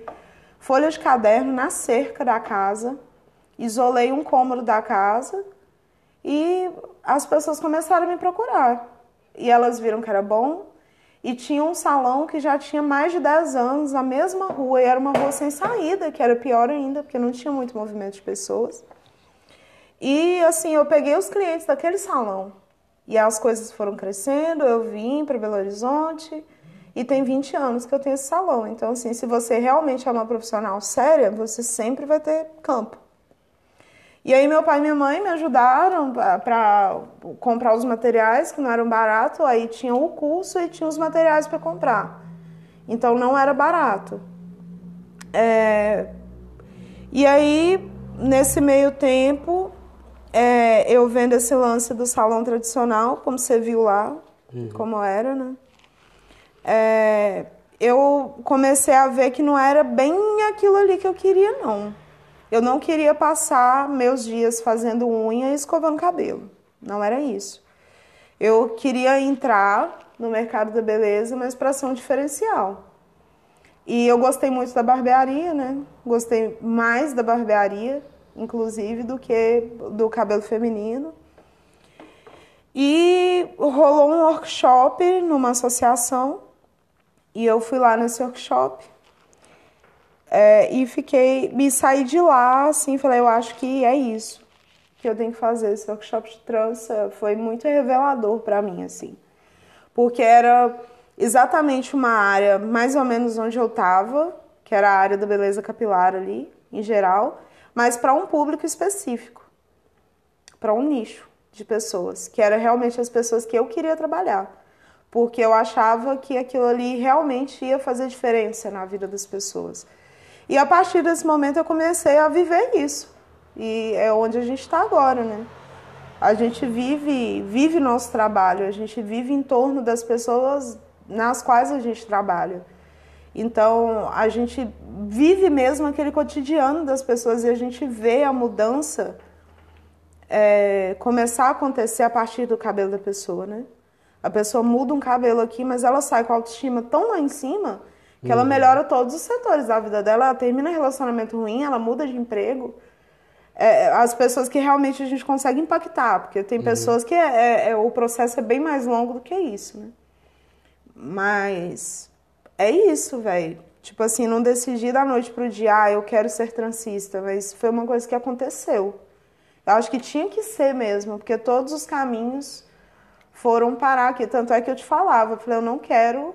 folha de caderno na cerca da casa, isolei um cômodo da casa e as pessoas começaram a me procurar. E elas viram que era bom e tinha um salão que já tinha mais de 10 anos na mesma rua e era uma rua sem saída, que era pior ainda, porque não tinha muito movimento de pessoas. E assim, eu peguei os clientes daquele salão e as coisas foram crescendo, eu vim para Belo Horizonte e tem 20 anos que eu tenho esse salão. Então, assim, se você realmente é uma profissional séria, você sempre vai ter campo. E aí meu pai e minha mãe me ajudaram para comprar os materiais que não eram barato, aí tinha o curso e tinha os materiais para comprar. Então não era barato. É... E aí, nesse meio tempo, é, eu vendo esse lance do salão tradicional, como você viu lá, como era, né? É, eu comecei a ver que não era bem aquilo ali que eu queria, não. Eu não queria passar meus dias fazendo unha e escovando cabelo. Não era isso. Eu queria entrar no mercado da beleza, mas para ser um diferencial. E eu gostei muito da barbearia, né? Gostei mais da barbearia, inclusive, do que do cabelo feminino. E rolou um workshop numa associação e eu fui lá nesse workshop é, e fiquei, me saí de lá, assim, falei, eu acho que é isso que eu tenho que fazer. Esse workshop de trança foi muito revelador para mim, assim, porque era exatamente uma área mais ou menos onde eu estava, que era a área da beleza capilar ali, em geral, mas para um público específico, para um nicho de pessoas, que era realmente as pessoas que eu queria trabalhar porque eu achava que aquilo ali realmente ia fazer diferença na vida das pessoas. E a partir desse momento eu comecei a viver isso. E é onde a gente está agora, né? A gente vive, vive nosso trabalho, a gente vive em torno das pessoas nas quais a gente trabalha. Então, a gente vive mesmo aquele cotidiano das pessoas e a gente vê a mudança é, começar a acontecer a partir do cabelo da pessoa, né? A pessoa muda um cabelo aqui, mas ela sai com a autoestima tão lá em cima Que ela melhora todos os setores da vida dela, ela termina relacionamento ruim, ela muda de emprego. É, as pessoas que realmente a gente consegue impactar, porque tem pessoas que é- é- é- o processo é bem mais longo do que isso, né? Mas é isso, velho. Tipo assim, não decidi da noite pro dia, ah, eu quero ser transista, mas foi uma coisa que aconteceu. Eu acho que tinha que ser mesmo, porque todos os caminhos foram parar aqui. Tanto é que eu te falava, eu falei, eu não quero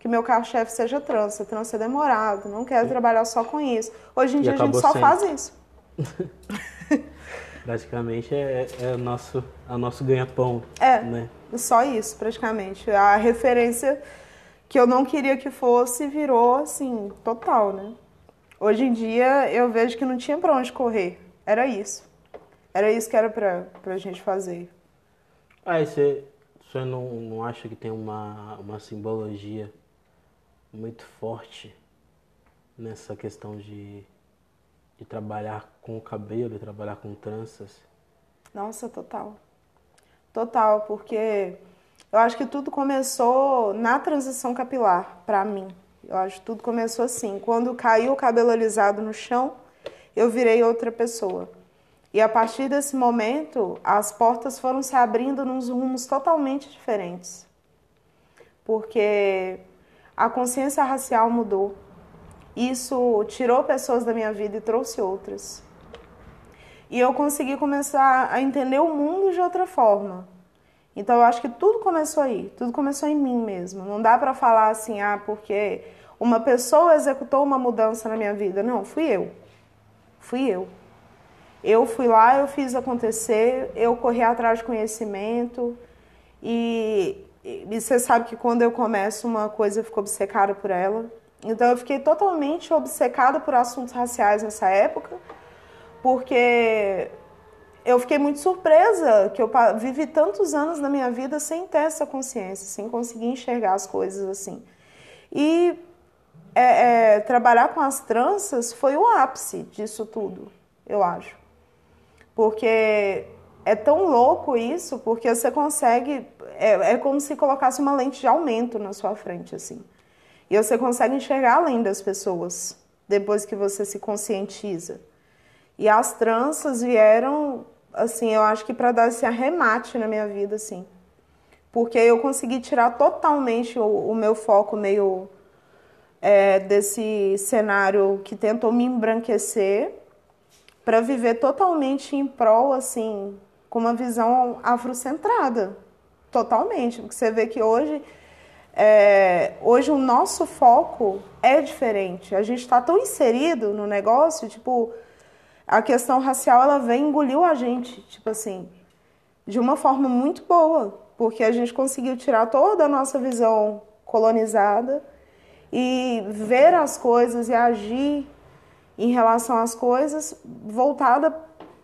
que meu carro-chefe seja trança, trança é demorado, não quero trabalhar só com isso. Hoje em E dia a gente só sendo. faz isso. Praticamente é, é o nosso, é o nosso ganha-pão. É. Né? Só isso, praticamente. A referência que eu não queria que fosse virou assim, total, né? Hoje em dia eu vejo que não tinha pra onde correr. Era isso. Era isso que era pra, pra gente fazer. Ah, e você, você não, não acha que tem uma, uma simbologia muito forte nessa questão de, de trabalhar com o cabelo trabalhar com tranças? Nossa, total. Total, porque eu acho que tudo começou na transição capilar, pra mim. Eu acho que tudo começou assim. Quando caiu o cabelo alisado no chão, eu virei outra pessoa. E a partir desse momento, as portas foram se abrindo nos rumos totalmente diferentes. Porque a consciência racial mudou. Isso tirou pessoas da minha vida e trouxe outras. E eu consegui começar a entender o mundo de outra forma. Então eu acho que tudo começou aí, tudo começou em mim mesmo. Não dá pra falar assim, ah, porque uma pessoa executou uma mudança na minha vida. Não, fui eu. Fui eu. Eu fui lá, eu fiz acontecer, eu corri atrás de conhecimento. E, e você sabe que quando eu começo uma coisa, eu fico obcecada por ela. Então eu fiquei totalmente obcecada por assuntos raciais nessa época, porque eu fiquei muito surpresa que eu vivi tantos anos na minha vida sem ter essa consciência, sem conseguir enxergar as coisas assim. E é, é, trabalhar com as tranças foi o ápice disso tudo, eu acho. Porque é tão louco isso, porque você consegue. É, é como se colocasse uma lente de aumento na sua frente, assim. E você consegue enxergar além das pessoas, depois que você se conscientiza. E as tranças vieram, assim, eu acho que para dar esse arremate na minha vida, assim. Porque eu consegui tirar totalmente o, o meu foco meio é, desse cenário que tentou me embranquecer para viver totalmente em prol, assim, com uma visão afrocentrada. Totalmente. Porque você vê que hoje, é, hoje o nosso foco é diferente. A gente está tão inserido no negócio, tipo, a questão racial, ela vem engoliu a gente, tipo assim, de uma forma muito boa. Porque a gente conseguiu tirar toda a nossa visão colonizada e ver as coisas e agir em relação às coisas voltada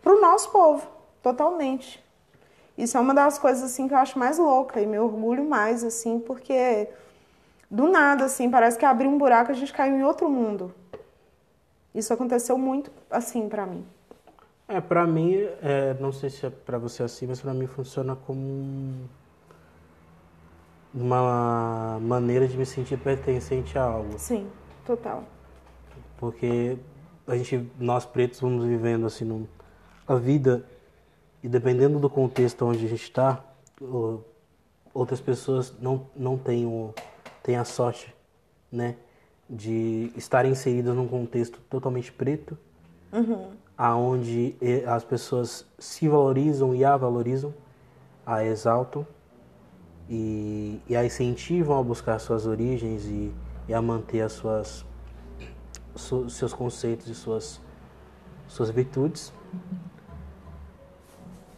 para o nosso povo, totalmente. Isso é uma das coisas assim que eu acho mais louca e me orgulho mais assim, porque do nada assim, parece que abriu um buraco e a gente caiu em outro mundo. Isso aconteceu muito assim para mim. É, pra mim, é, não sei se é pra você assim, mas pra mim funciona como um- uma maneira de me sentir pertencente a algo. Sim, total. Porque a gente, nós pretos, vamos vivendo assim num- a vida e dependendo do contexto onde a gente está, outras pessoas não, não têm, o, têm a sorte, né, de estarem inseridas num contexto totalmente preto, aonde eh, as pessoas se valorizam e a valorizam, a exaltam e, e a incentivam a buscar suas origens e, e a manter as suas su- seus conceitos e suas suas virtudes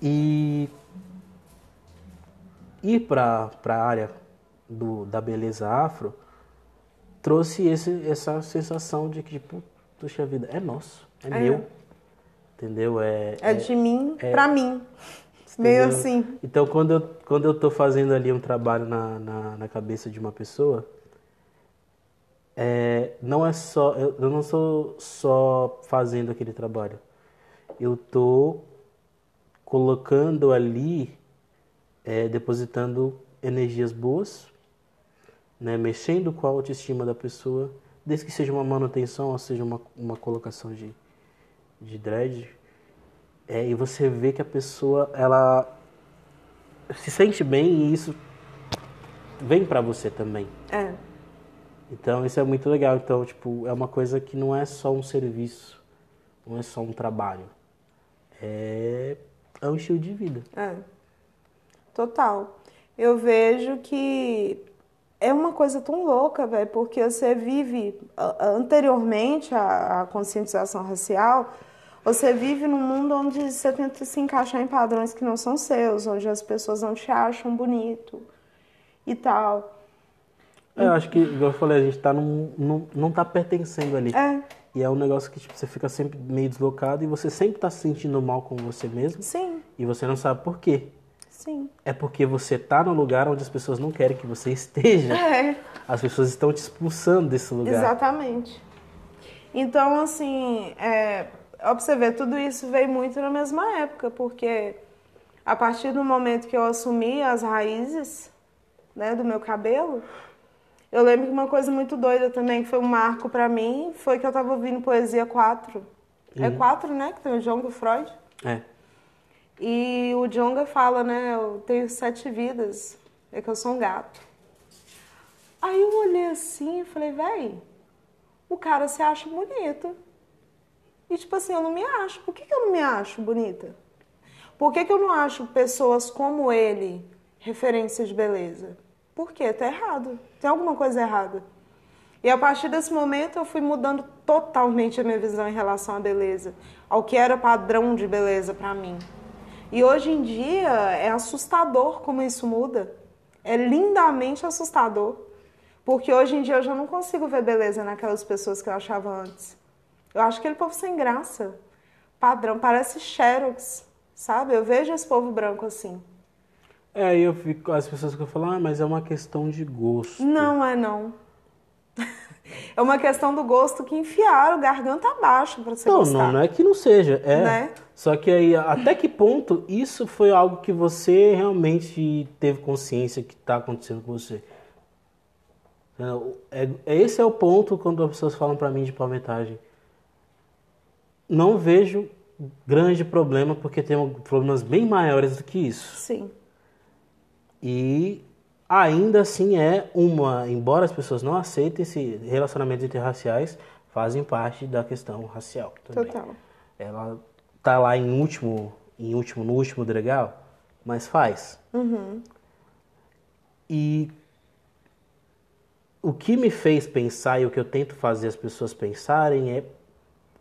e ir para a área do, da beleza afro trouxe esse, essa sensação de que tipo puxa vida é nosso é, É. meu entendeu é, É de mim é- pra mim. Meio Entendeu? assim. Então, quando eu, quando eu tô fazendo ali um trabalho na, na, na cabeça de uma pessoa, é, não é só, eu, eu não sou só fazendo aquele trabalho. Eu tô colocando ali, é, depositando energias boas, né, mexendo com a autoestima da pessoa, desde que seja uma manutenção, ou seja uma, uma colocação de, de dread, é, e você vê que a pessoa, ela se sente bem e isso vem pra você também. É. Então isso é muito legal. Então, tipo, é uma coisa que não é só um serviço, não é só um trabalho. É, é um estilo de vida. É. Total. Eu vejo que é uma coisa tão louca, velho, porque você vive anteriormente à, à conscientização racial, você vive num mundo onde você tenta se encaixar em padrões que não são seus, onde as pessoas não te acham bonito e tal. É, Eu acho que, igual eu falei, a gente tá num, num, não tá pertencendo ali. É, E é um negócio que tipo, você fica sempre meio deslocado e você sempre tá se sentindo mal com você mesmo sim, e você não sabe por quê. sim. É porque você tá no lugar onde as pessoas não querem que você esteja. É. As pessoas estão te expulsando desse lugar. Exatamente. Então, assim, é, tudo isso veio muito na mesma época, porque a partir do momento que eu assumi as raízes né, do meu cabelo, eu lembro que uma coisa muito doida também, que foi um marco pra mim, foi que eu tava ouvindo Poesia 4. É 4, né? Que tem o Jonga Freud. É. E o Jonga fala, né? Eu tenho sete vidas, é que eu sou um gato. Aí eu olhei assim e falei, véi, o cara se acha bonito. E tipo assim, eu não me acho. Por que, que eu não me acho bonita? Por que, que eu não acho pessoas como ele referências de beleza? Por quê? Tá errado. Tem alguma coisa errada. E a partir desse momento eu fui mudando totalmente a minha visão em relação à beleza, ao que era padrão de beleza pra mim. E hoje em dia é assustador como isso muda. É lindamente assustador. Porque hoje em dia eu já não consigo ver beleza naquelas pessoas que eu achava antes. Eu acho aquele povo sem graça. Padrão, parece Xerox, sabe? Eu vejo esse povo branco assim. É, aí eu fico, as pessoas que falam, ah, mas é uma questão de gosto. Não é não. É uma questão do gosto que enfiaram garganta abaixo pra você Não, gostar. não, não é que não seja, é. Né? Só que aí, até que ponto isso foi algo que você realmente teve consciência que está acontecendo com você? É, é- esse é o ponto quando as pessoas falam pra mim de palmetagem. Não vejo grande problema, porque tem problemas bem maiores do que isso. Sim. E ainda assim é uma, embora as pessoas não aceitem esse relacionamentos interraciais, fazem parte da questão racial também. Total. Ela tá lá em último, em último, no último degrau, mas faz. E o que me fez pensar e o que eu tento fazer as pessoas pensarem é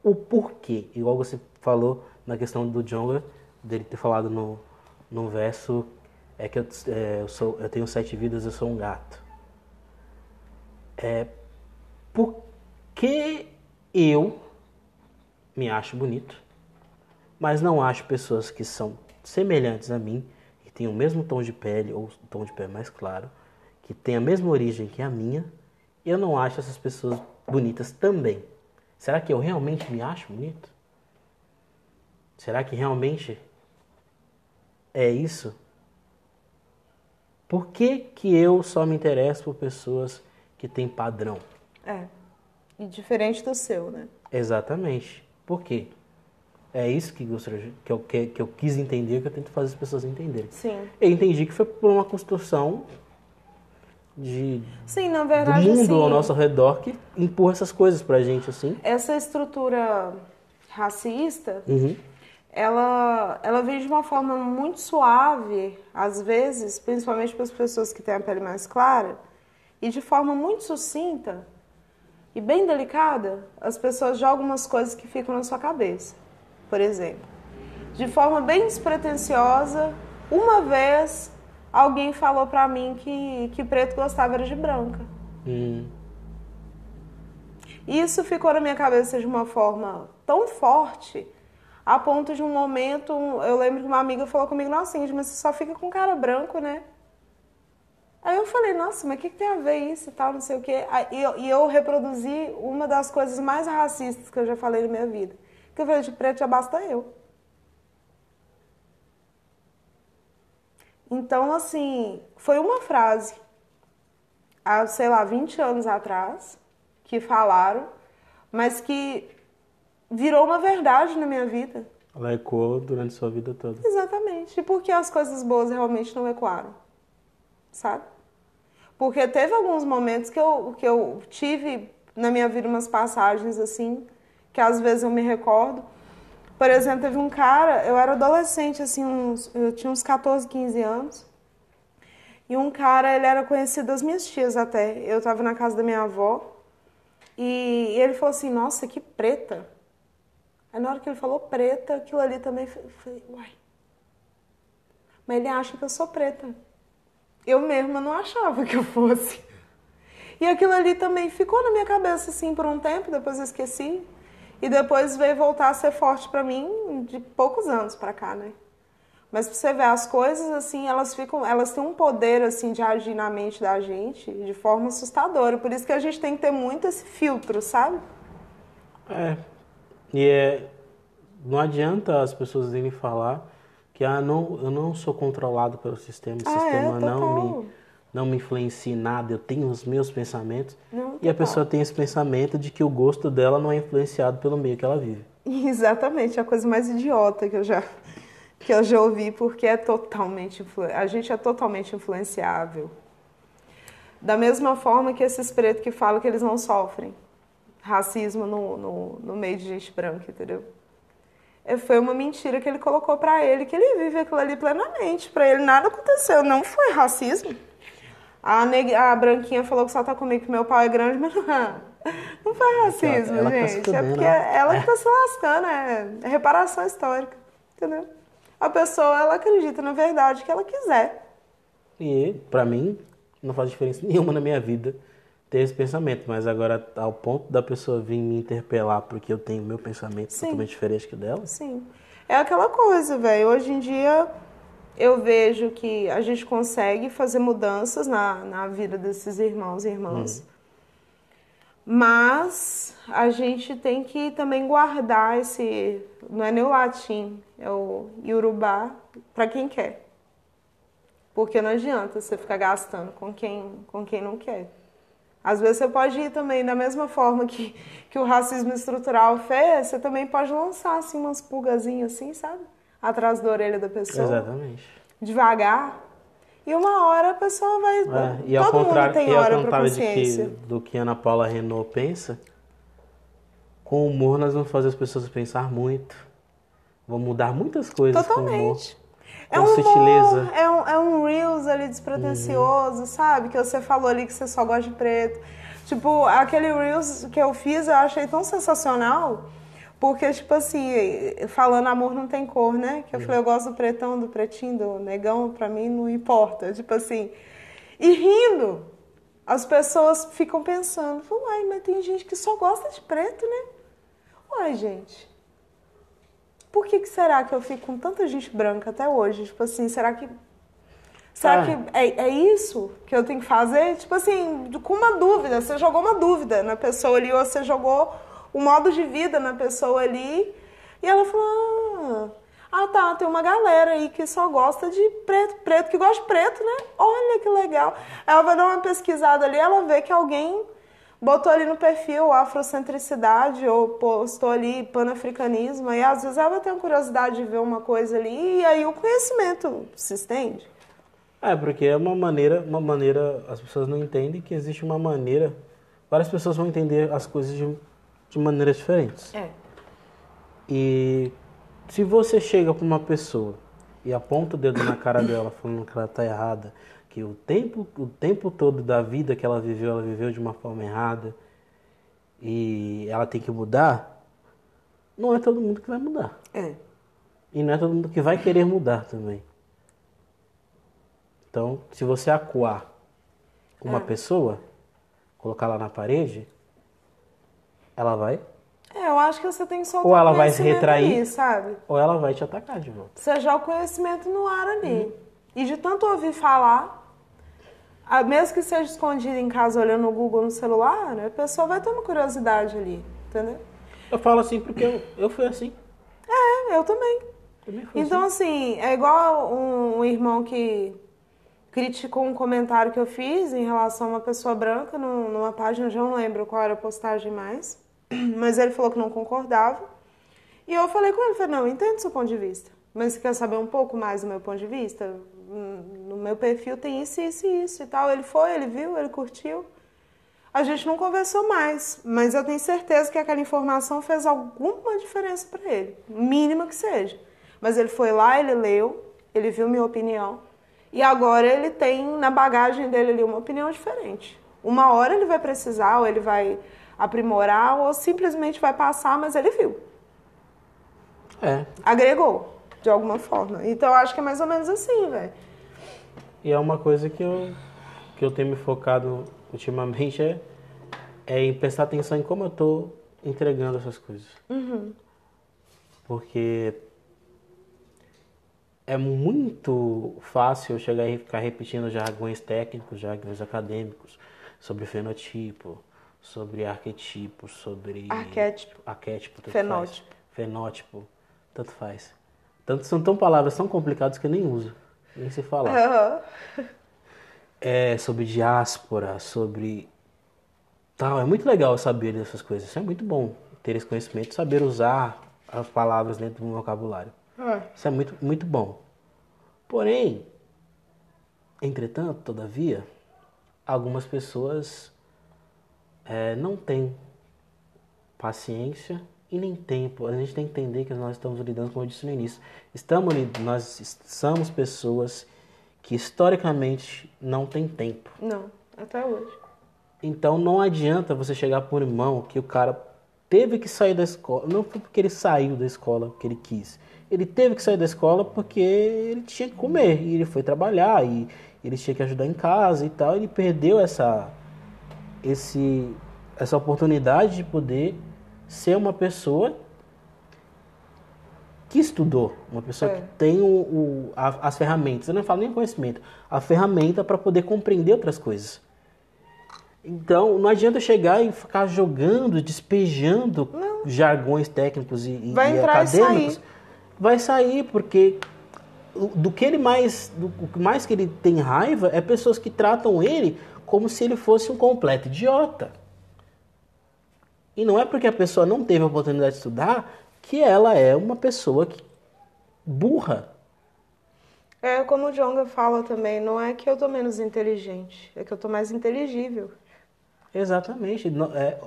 o porquê. Igual você falou na questão do Jonga, dele ter falado no, no verso, é que eu, é, eu, sou, eu tenho sete vidas, eu sou um gato. É, por que eu me acho bonito, mas não acho pessoas que são semelhantes a mim, que têm o mesmo tom de pele, ou tom de pele mais claro, que têm a mesma origem que a minha, eu não acho essas pessoas bonitas também. Será que eu realmente me acho bonito? Será que realmente é isso? Por que, que eu só me interesso por pessoas que têm padrão? É. E diferente do seu, né? Exatamente. Por quê? É isso que, gostaria- que, eu, que, que eu quis entender, que eu tento fazer as pessoas entenderem. Sim. Eu entendi que foi por uma construção de, Sim, na do verdade, mundo assim, ao nosso redor que empurra essas coisas pra gente, assim. essa estrutura racista, Uhum. Ela, ela vem de uma forma muito suave, às vezes, principalmente para as pessoas que têm a pele mais clara, e de forma muito sucinta e bem delicada, as pessoas jogam umas coisas que ficam na sua cabeça. Por exemplo, de forma bem despretensiosa, uma vez alguém falou pra mim que, que preto gostava era de branca. Hum. Isso ficou na minha cabeça de uma forma tão forte, a ponto de um momento, eu lembro que uma amiga falou comigo, nossa, Ingrid, mas você só fica com cara branco, né? Aí eu falei, nossa, mas o que, que tem a ver isso e tal, não sei o quê. Aí eu- E eu, reproduzi uma das coisas mais racistas que eu já falei na minha vida. Que eu falei, de preto já basta eu. Então, assim, foi uma frase, há, sei lá, 20 anos atrás, que falaram, mas que virou uma verdade na minha vida. Ela ecoou durante sua vida toda. Exatamente. E por que as coisas boas realmente não ecoaram? Sabe? Porque teve alguns momentos que eu, que eu tive na minha vida umas passagens assim, que às vezes eu me recordo. Por exemplo, teve um cara, eu era adolescente, assim, uns, eu tinha uns 14, 15 anos. E um cara, ele era conhecido das minhas tias até. Eu estava na casa da minha avó. E ele falou assim: Nossa, que preta. Aí na hora que ele falou preta, aquilo ali também foi, foi uai. Mas ele acha que eu sou preta. Eu mesma não achava que eu fosse. E aquilo ali também ficou na minha cabeça assim por um tempo, depois eu esqueci. E depois veio voltar a ser forte para mim de poucos anos para cá, né? Mas pra você ver, as coisas assim, elas ficam, elas têm um poder assim de agir na mente da gente de forma assustadora. Por isso que a gente tem que ter muito esse filtro, sabe? É. E é, não adianta as pessoas irem falar que ah, não, eu não sou controlado pelo sistema, o Ah, é? sistema não Total. me não me influencia em nada, eu tenho os meus pensamentos. Não, e a pessoa tem esse pensamento de que o gosto dela não é influenciado pelo meio que ela vive. Exatamente, é a coisa mais idiota que eu já que eu já ouvi, porque é totalmente a gente é totalmente influenciável. Da mesma forma que esses pretos que falam que eles não sofrem racismo no, no, no meio de gente branca, entendeu? É, Foi uma mentira que ele colocou pra ele, que ele vive aquilo ali plenamente. Pra ele nada aconteceu, não foi racismo. A, neg... a branquinha falou que só tá comigo que meu pau é grande, mas não, foi racismo, ela tá se gente. é fudendo, porque né? ela que tá se lascando, é, é reparação histórica, entendeu? A pessoa, ela acredita na verdade que ela quiser. E pra mim não faz diferença nenhuma na minha vida ter esse pensamento, mas agora ao ponto da pessoa vir me interpelar porque eu tenho meu pensamento Sim. totalmente diferente que o dela. Sim. É aquela coisa, velho. Hoje em dia eu vejo que a gente consegue fazer mudanças na, na vida desses irmãos e irmãs. Mas a gente tem que também guardar esse. Não é nem o latim, é o iorubá para quem quer. Porque não adianta você ficar gastando com quem, com quem não quer. Às vezes você pode ir também, da mesma forma que, que o racismo estrutural fez, você também pode lançar assim, umas pulgazinhas assim, sabe? Atrás da orelha da pessoa. Exatamente. Devagar. E uma hora a pessoa vai. É, e Todo mundo tem hora pra contrário de que, consciência. do que Ana Paula Renault pensa, com o humor nós vamos fazer as pessoas pensar muito. Vamos mudar muitas coisas. Totalmente. É um sutileza. humor, é um, é um Reels ali despretensioso, sabe? Que você falou ali que você só gosta de preto. Tipo, aquele Reels que eu fiz eu achei tão sensacional. Porque, tipo assim, falando amor não tem cor, né? Que eu falei, eu gosto do pretão, do pretinho, do negão, pra mim não importa. Tipo assim. E rindo, as pessoas ficam pensando, uai, mas tem gente que só gosta de preto, né? Uai, gente. Por que, que será que eu fico com tanta gente branca até hoje? Tipo assim, será que. Será Ah. que é, é isso que eu tenho que fazer? Tipo assim, com uma dúvida. Você jogou uma dúvida na pessoa ali, ou você jogou o modo de vida na pessoa ali. E ela falou: Ah, ah, tá, tem uma galera aí que só gosta de preto, preto que gosta de preto, né? Olha que legal. Ela vai dar uma pesquisada ali, ela vê que alguém botou ali no perfil afrocentricidade ou postou ali panafricanismo, e às vezes ela tem uma curiosidade de ver uma coisa ali e aí o conhecimento se estende. É, porque é uma maneira, uma maneira, as pessoas não entendem que existe uma maneira, várias pessoas vão entender as coisas de, de maneiras diferentes. É. E se você chega para uma pessoa e aponta o dedo na cara dela falando que ela tá errada, que o tempo, o tempo todo da vida que ela viveu, ela viveu de uma forma errada e ela tem que mudar, não é todo mundo que vai mudar. É. E não é todo mundo que vai querer mudar também. Então, se você acuar uma pessoa, colocar lá na parede, ela vai, É, eu acho que você tem que soltar Ou ela vai se retrair. ali, sabe? ou ela vai te atacar de volta. Você joga o conhecimento no ar ali. E de tanto ouvir falar, mesmo que seja escondido em casa olhando no Google no celular, né, a pessoa vai ter uma curiosidade ali, entendeu? Eu falo assim porque eu, eu fui assim. É, eu também. Também fui Então, assim, é igual um, um irmão que, criticou um comentário que eu fiz em relação a uma pessoa branca num- numa página, já não lembro qual era a postagem mais, mas ele falou que não concordava. E eu falei com ele, falei, não, entendo o seu ponto de vista, mas você quer saber um pouco mais do meu ponto de vista? No meu perfil tem isso, isso e isso e tal. Ele foi, ele viu, ele curtiu. A gente não conversou mais, mas eu tenho certeza que aquela informação fez alguma diferença para ele, mínima que seja. Mas ele foi lá, ele leu, ele viu minha opinião e agora ele tem na bagagem dele ali uma opinião diferente. Uma hora ele vai precisar, ou ele vai aprimorar, ou simplesmente vai passar, mas ele viu, É. agregou de alguma forma. Então eu acho que é mais ou menos assim, velho. E é uma coisa que eu, que eu tenho me focado ultimamente é, é em prestar atenção em como eu tô entregando essas coisas. Porque é muito fácil chegar e ficar repetindo jargões técnicos, jargões acadêmicos sobre fenotipo, sobre arquetipo, sobre Arquétipo. arquétipo, tanto Fenótipo. faz. fenótipo, tanto faz. Tanto são tão palavras tão complicadas que eu nem uso, nem sei falar. Aham. É sobre diáspora, sobre tal. É muito legal saber dessas coisas. Isso é muito bom ter esse conhecimento, saber usar as palavras dentro do vocabulário. É. Isso é muito, muito bom. Porém, entretanto, todavia, algumas pessoas é, não têm paciência e nem tempo. A gente tem que entender que nós estamos lidando, como eu disse no início, estamos, nós somos pessoas que historicamente não têm tempo. Não, até hoje. Então não adianta você chegar por irmão que o cara teve que sair da escola. Não foi porque ele saiu da escola que ele quis. Ele teve que sair da escola porque ele tinha que comer. E ele foi trabalhar e ele tinha que ajudar em casa e tal. Ele perdeu essa, esse, essa oportunidade de poder ser uma pessoa que estudou, uma pessoa É. que tem o, o- a- as ferramentas, eu não falo nem conhecimento, a ferramenta para poder compreender outras coisas. Então, não adianta chegar e ficar jogando, despejando jargões técnicos e, e- Vai e acadêmicos. sair. Vai sair, porque do que ele mais, do o que mais que ele tem raiva é pessoas que tratam ele como se ele fosse um completo idiota. E não é porque a pessoa não teve a oportunidade de estudar que ela é uma pessoa que, burra. É como o Jonga fala também, não é que eu tô menos inteligente, é que eu tô mais inteligível. Exatamente. Não- é,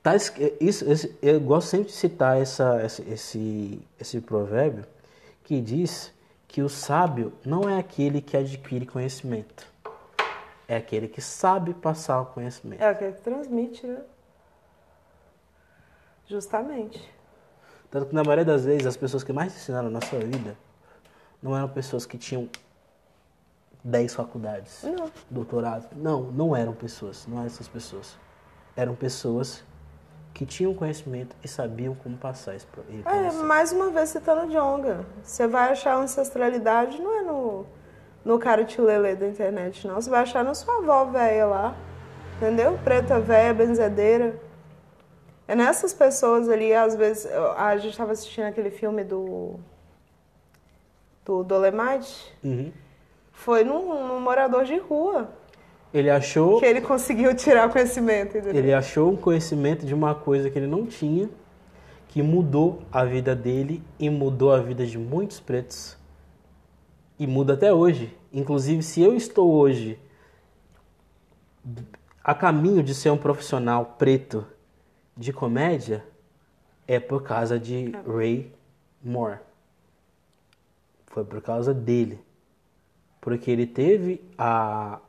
tá é, isso, esse- eu gosto sempre de citar essa, esse, esse, esse provérbio que diz que o sábio não é aquele que adquire conhecimento, é aquele que sabe passar o conhecimento. É aquele que transmite, né? Justamente. Tanto que na maioria das vezes as pessoas que mais ensinaram na sua vida não eram pessoas que tinham 10 faculdades, Não. doutorado. Não, não eram pessoas, não eram essas pessoas. Eram pessoas que tinham conhecimento e sabiam como passar isso para ele. É, mais uma vez citando Jonga. Você vai achar ancestralidade não é no, no cara tilelê da internet, não. Você vai achar na sua avó velha lá. Entendeu? Preta velha, benzedeira. É nessas pessoas ali, às vezes. A gente estava assistindo aquele filme do. Do Dolemite. Uhum. Foi num, num morador de rua Ele achou, que ele conseguiu tirar conhecimento. Entendeu? ele achou um conhecimento de uma coisa que ele não tinha, que mudou a vida dele e mudou a vida de muitos pretos. E muda até hoje. Inclusive, se eu estou hoje a caminho de ser um profissional preto de comédia, é por causa de Ray Moore. Foi por causa dele. Porque ele teve a,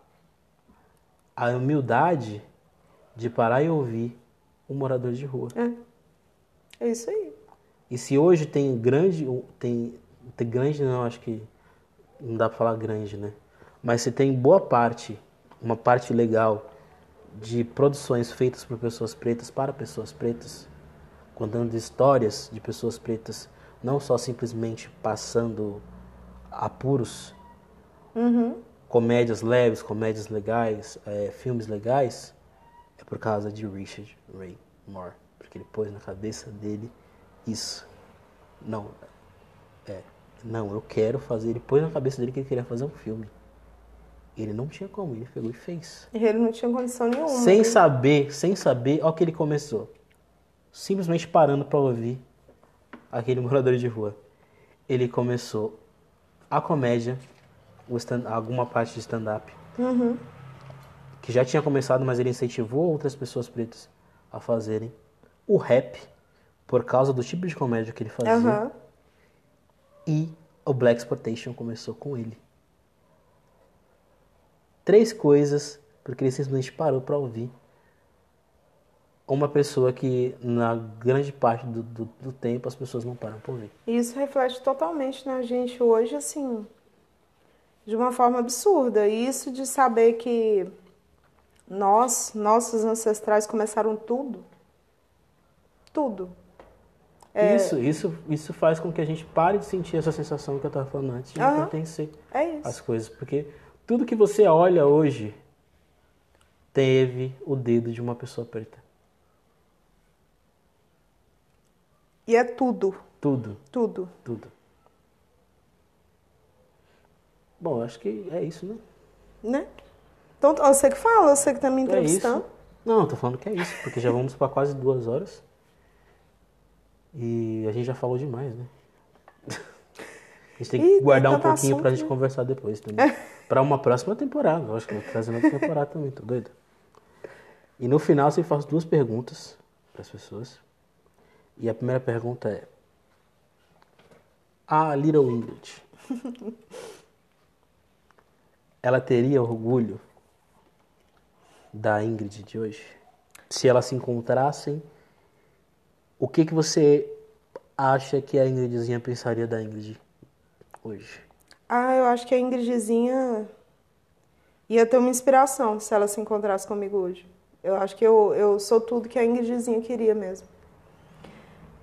a humildade de parar e ouvir um morador de rua. É. É isso aí. E se hoje tem grande, tem, tem grande não, acho que não dá pra falar grande, né? Mas se tem boa parte, uma parte legal de produções feitas por pessoas pretas para pessoas pretas, contando histórias de pessoas pretas, não só simplesmente passando apuros, comédias leves, comédias legais, é, filmes legais, é por causa de Richard Ray Moore, porque ele pôs na cabeça dele isso. Não, é, não, eu quero fazer. Ele pôs na cabeça dele que ele queria fazer um filme. Ele não tinha como, ele pegou e fez. E ele não tinha condição nenhuma. Sem né? saber, sem saber, olha o que ele começou. Simplesmente parando pra ouvir aquele morador de rua. Ele começou a comédia, stand- alguma parte de stand-up, Uhum. que já tinha começado, mas ele incentivou outras pessoas pretas a fazerem. O rap, por causa do tipo de comédia que ele fazia. Aham. E o Black Exploitation começou com ele. Três coisas, porque ele simplesmente parou pra ouvir uma pessoa que, na grande parte do, do, do tempo, as pessoas não param pra ouvir. E isso reflete totalmente na gente hoje, assim, de uma forma absurda. E isso de saber que nós, nossos ancestrais, começaram tudo. Tudo. É. Isso, isso, isso faz com que a gente pare de sentir essa sensação que eu estava falando antes, de não Aham. pertencer É isso. às coisas. Porque tudo que você olha hoje teve o dedo de uma pessoa preta. E é tudo. Tudo, Tudo. tudo. Bom, acho que é isso, né? Né? Então, você que fala, você que tá me É entrevistando. isso. Não, tô falando que é isso, porque já vamos para quase duas horas. E a gente já falou demais, né? A gente tem que tem guardar um pouquinho pra assunto, gente né? conversar depois também. pra uma próxima temporada. Eu acho que vou trazer outra temporada também, tô doido. E no final sempre faço duas perguntas para as pessoas. E a primeira pergunta é: A Little Ingrid, ela teria orgulho da Ingrid de hoje? Se elas se encontrassem, o que, que você acha que a Ingridzinha pensaria da Ingrid hoje? Ah, eu acho que a Ingridzinha ia ter uma inspiração se ela se encontrasse comigo hoje. Eu acho que eu, eu sou tudo que a Ingridzinha queria mesmo.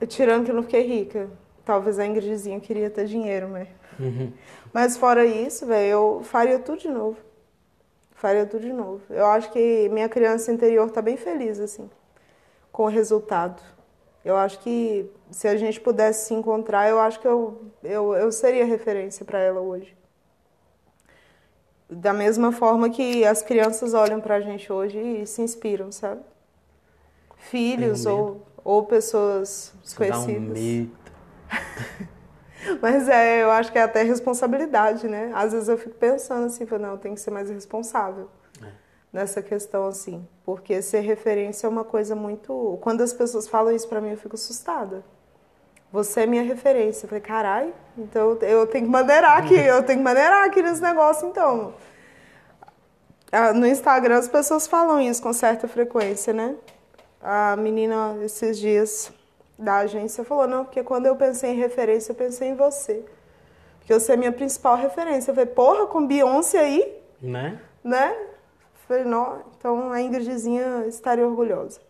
Eu, tirando que eu não fiquei rica. Talvez a Ingridzinha queria ter dinheiro, né? Mas fora isso, velho, eu faria tudo de novo. Faria tudo de novo. Eu acho que minha criança interior tá bem feliz, assim, com o resultado. Eu acho que se a gente pudesse se encontrar, eu acho que eu, eu, eu seria referência para ela hoje. Da mesma forma que as crianças olham pra gente hoje e se inspiram, sabe? Filhos Tenho ou, ou pessoas desconhecidas. Mas é, eu acho que é até responsabilidade, né? Às vezes eu fico pensando assim, não, eu tenho que ser mais responsável nessa questão, assim. Porque ser referência é uma coisa muito. Quando as pessoas falam isso pra mim, eu fico assustada. Você é minha referência. Eu falei, carai, então eu tenho que maneirar aqui, eu tenho que maneirar aqui nesse negócio, então. Ah, No Instagram as pessoas falam isso com certa frequência, né? A menina, esses dias da agência, falou: não, porque quando eu pensei em referência, eu pensei em você. Porque você é minha principal referência. Eu falei: porra, com Beyoncé aí, Né? né? Falei: não, então a Ingridzinha estaria orgulhosa.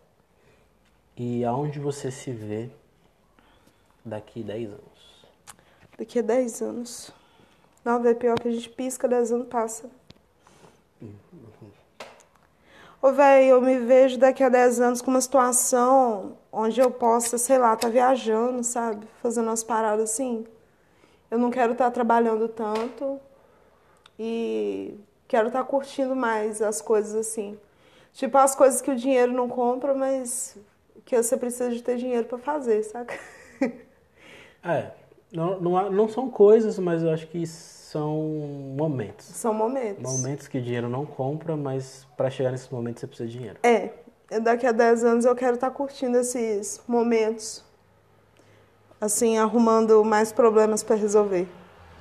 E aonde você se vê daqui 10 anos? Daqui a 10 anos. Não, velho, pior que a gente pisca, 10 anos passa. Ô, velho, eu me vejo daqui a 10 anos com uma situação onde eu possa, sei lá, tá viajando, sabe? Fazendo umas paradas assim. Eu não quero estar trabalhando tanto e quero estar curtindo mais as coisas assim. Tipo, as coisas que o dinheiro não compra, mas que você precisa de ter dinheiro pra fazer, saca? É, não, não, não são coisas, mas eu acho que são momentos. São momentos. Momentos que o dinheiro não compra, mas para chegar nesses momentos você precisa de dinheiro. É, daqui a 10 anos eu quero estar curtindo esses momentos. Assim, arrumando mais problemas para resolver.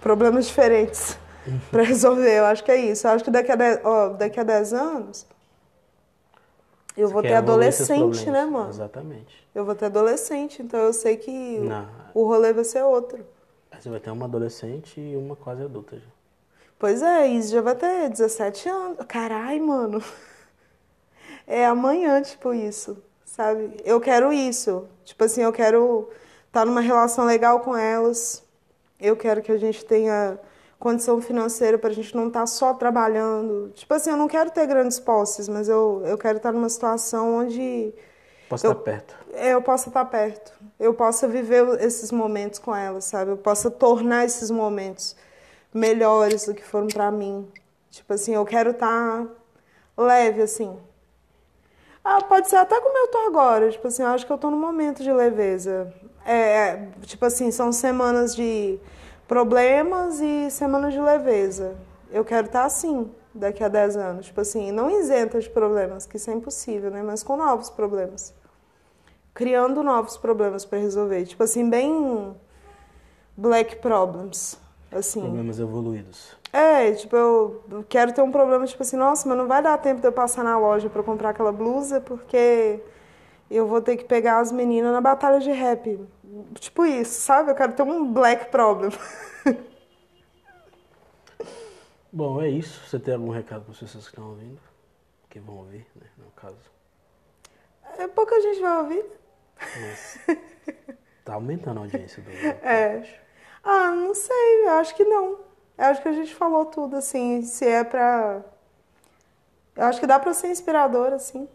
Problemas diferentes para resolver. Eu acho que é isso. Eu acho que daqui a 10, ó, daqui a 10 anos eu Você vou ter adolescente, né, mano? Exatamente. Eu vou ter adolescente, então eu sei que Não. o rolê vai ser outro. Você vai ter uma adolescente e uma quase adulta já. Pois é, Izzy já vai ter 17 anos. Carai, mano. É amanhã, tipo, isso, sabe? Eu quero isso. Tipo assim, eu quero estar numa relação legal com elas. Eu quero que a gente tenha condição financeira pra gente não estar só trabalhando. Tipo assim, eu não quero ter grandes posses, mas eu, eu quero estar numa situação onde Posso Eu- estar perto. é, eu possa estar perto. Eu possa viver esses momentos com elas, sabe? Eu possa tornar esses momentos melhores do que foram pra mim. Tipo assim, eu quero estar leve, assim. Ah, pode ser até como eu tô agora. Tipo assim, eu acho que eu tô num momento de leveza. É, é, tipo assim, são semanas de problemas e semanas de leveza. Eu quero estar assim daqui a 10 anos. Tipo assim, não isenta de problemas, que isso é impossível, né? Mas com novos problemas. Criando novos problemas para resolver. Tipo assim, bem black problems. Assim. Problemas evoluídos. É, tipo, eu quero ter um problema, tipo assim, nossa, mas não vai dar tempo de eu passar na loja para comprar aquela blusa, porque eu vou ter que pegar as meninas na batalha de rap. Tipo isso, sabe? Eu quero ter um black problem. Bom, é isso. Você tem algum recado para as pessoas que estão ouvindo? Que vão ouvir, né? No caso. É pouca gente vai ouvir. Mas tá aumentando a audiência do. É. Ah, não sei, eu acho que não. Eu acho que a gente falou tudo, assim, se é pra. Eu acho que dá pra ser inspiradora, assim.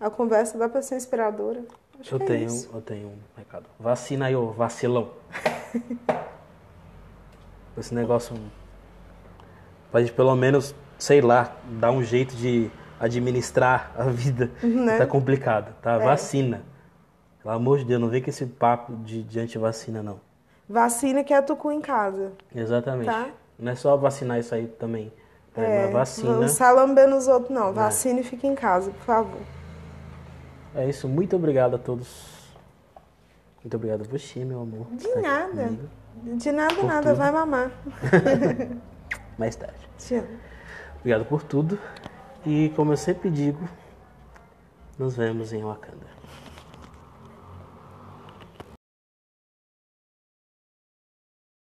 A conversa dá pra ser inspiradora. Acho Eu é tenho, isso. eu tenho um recado. Vacina aí, ô vacilão. Esse negócio. Pra gente pelo menos, sei lá, dar um jeito de administrar a vida. Né? Tá complicado, tá? É. Vacina. Pelo amor de Deus, não vem com esse papo de, de antivacina, não. Vacina que é tucu em casa. Exatamente. Tá. Não é só vacinar isso aí também. É, É, mas vacina. Não sai lambendo os outros, não. Vacina e fica em casa, por favor. É isso. Muito obrigado a todos. Muito obrigado a você, meu amor. De nada. De nada, Por nada. tudo. Vai mamar. Mais tarde. Te amo. Obrigado por tudo. E como eu sempre digo, nos vemos em Wakanda.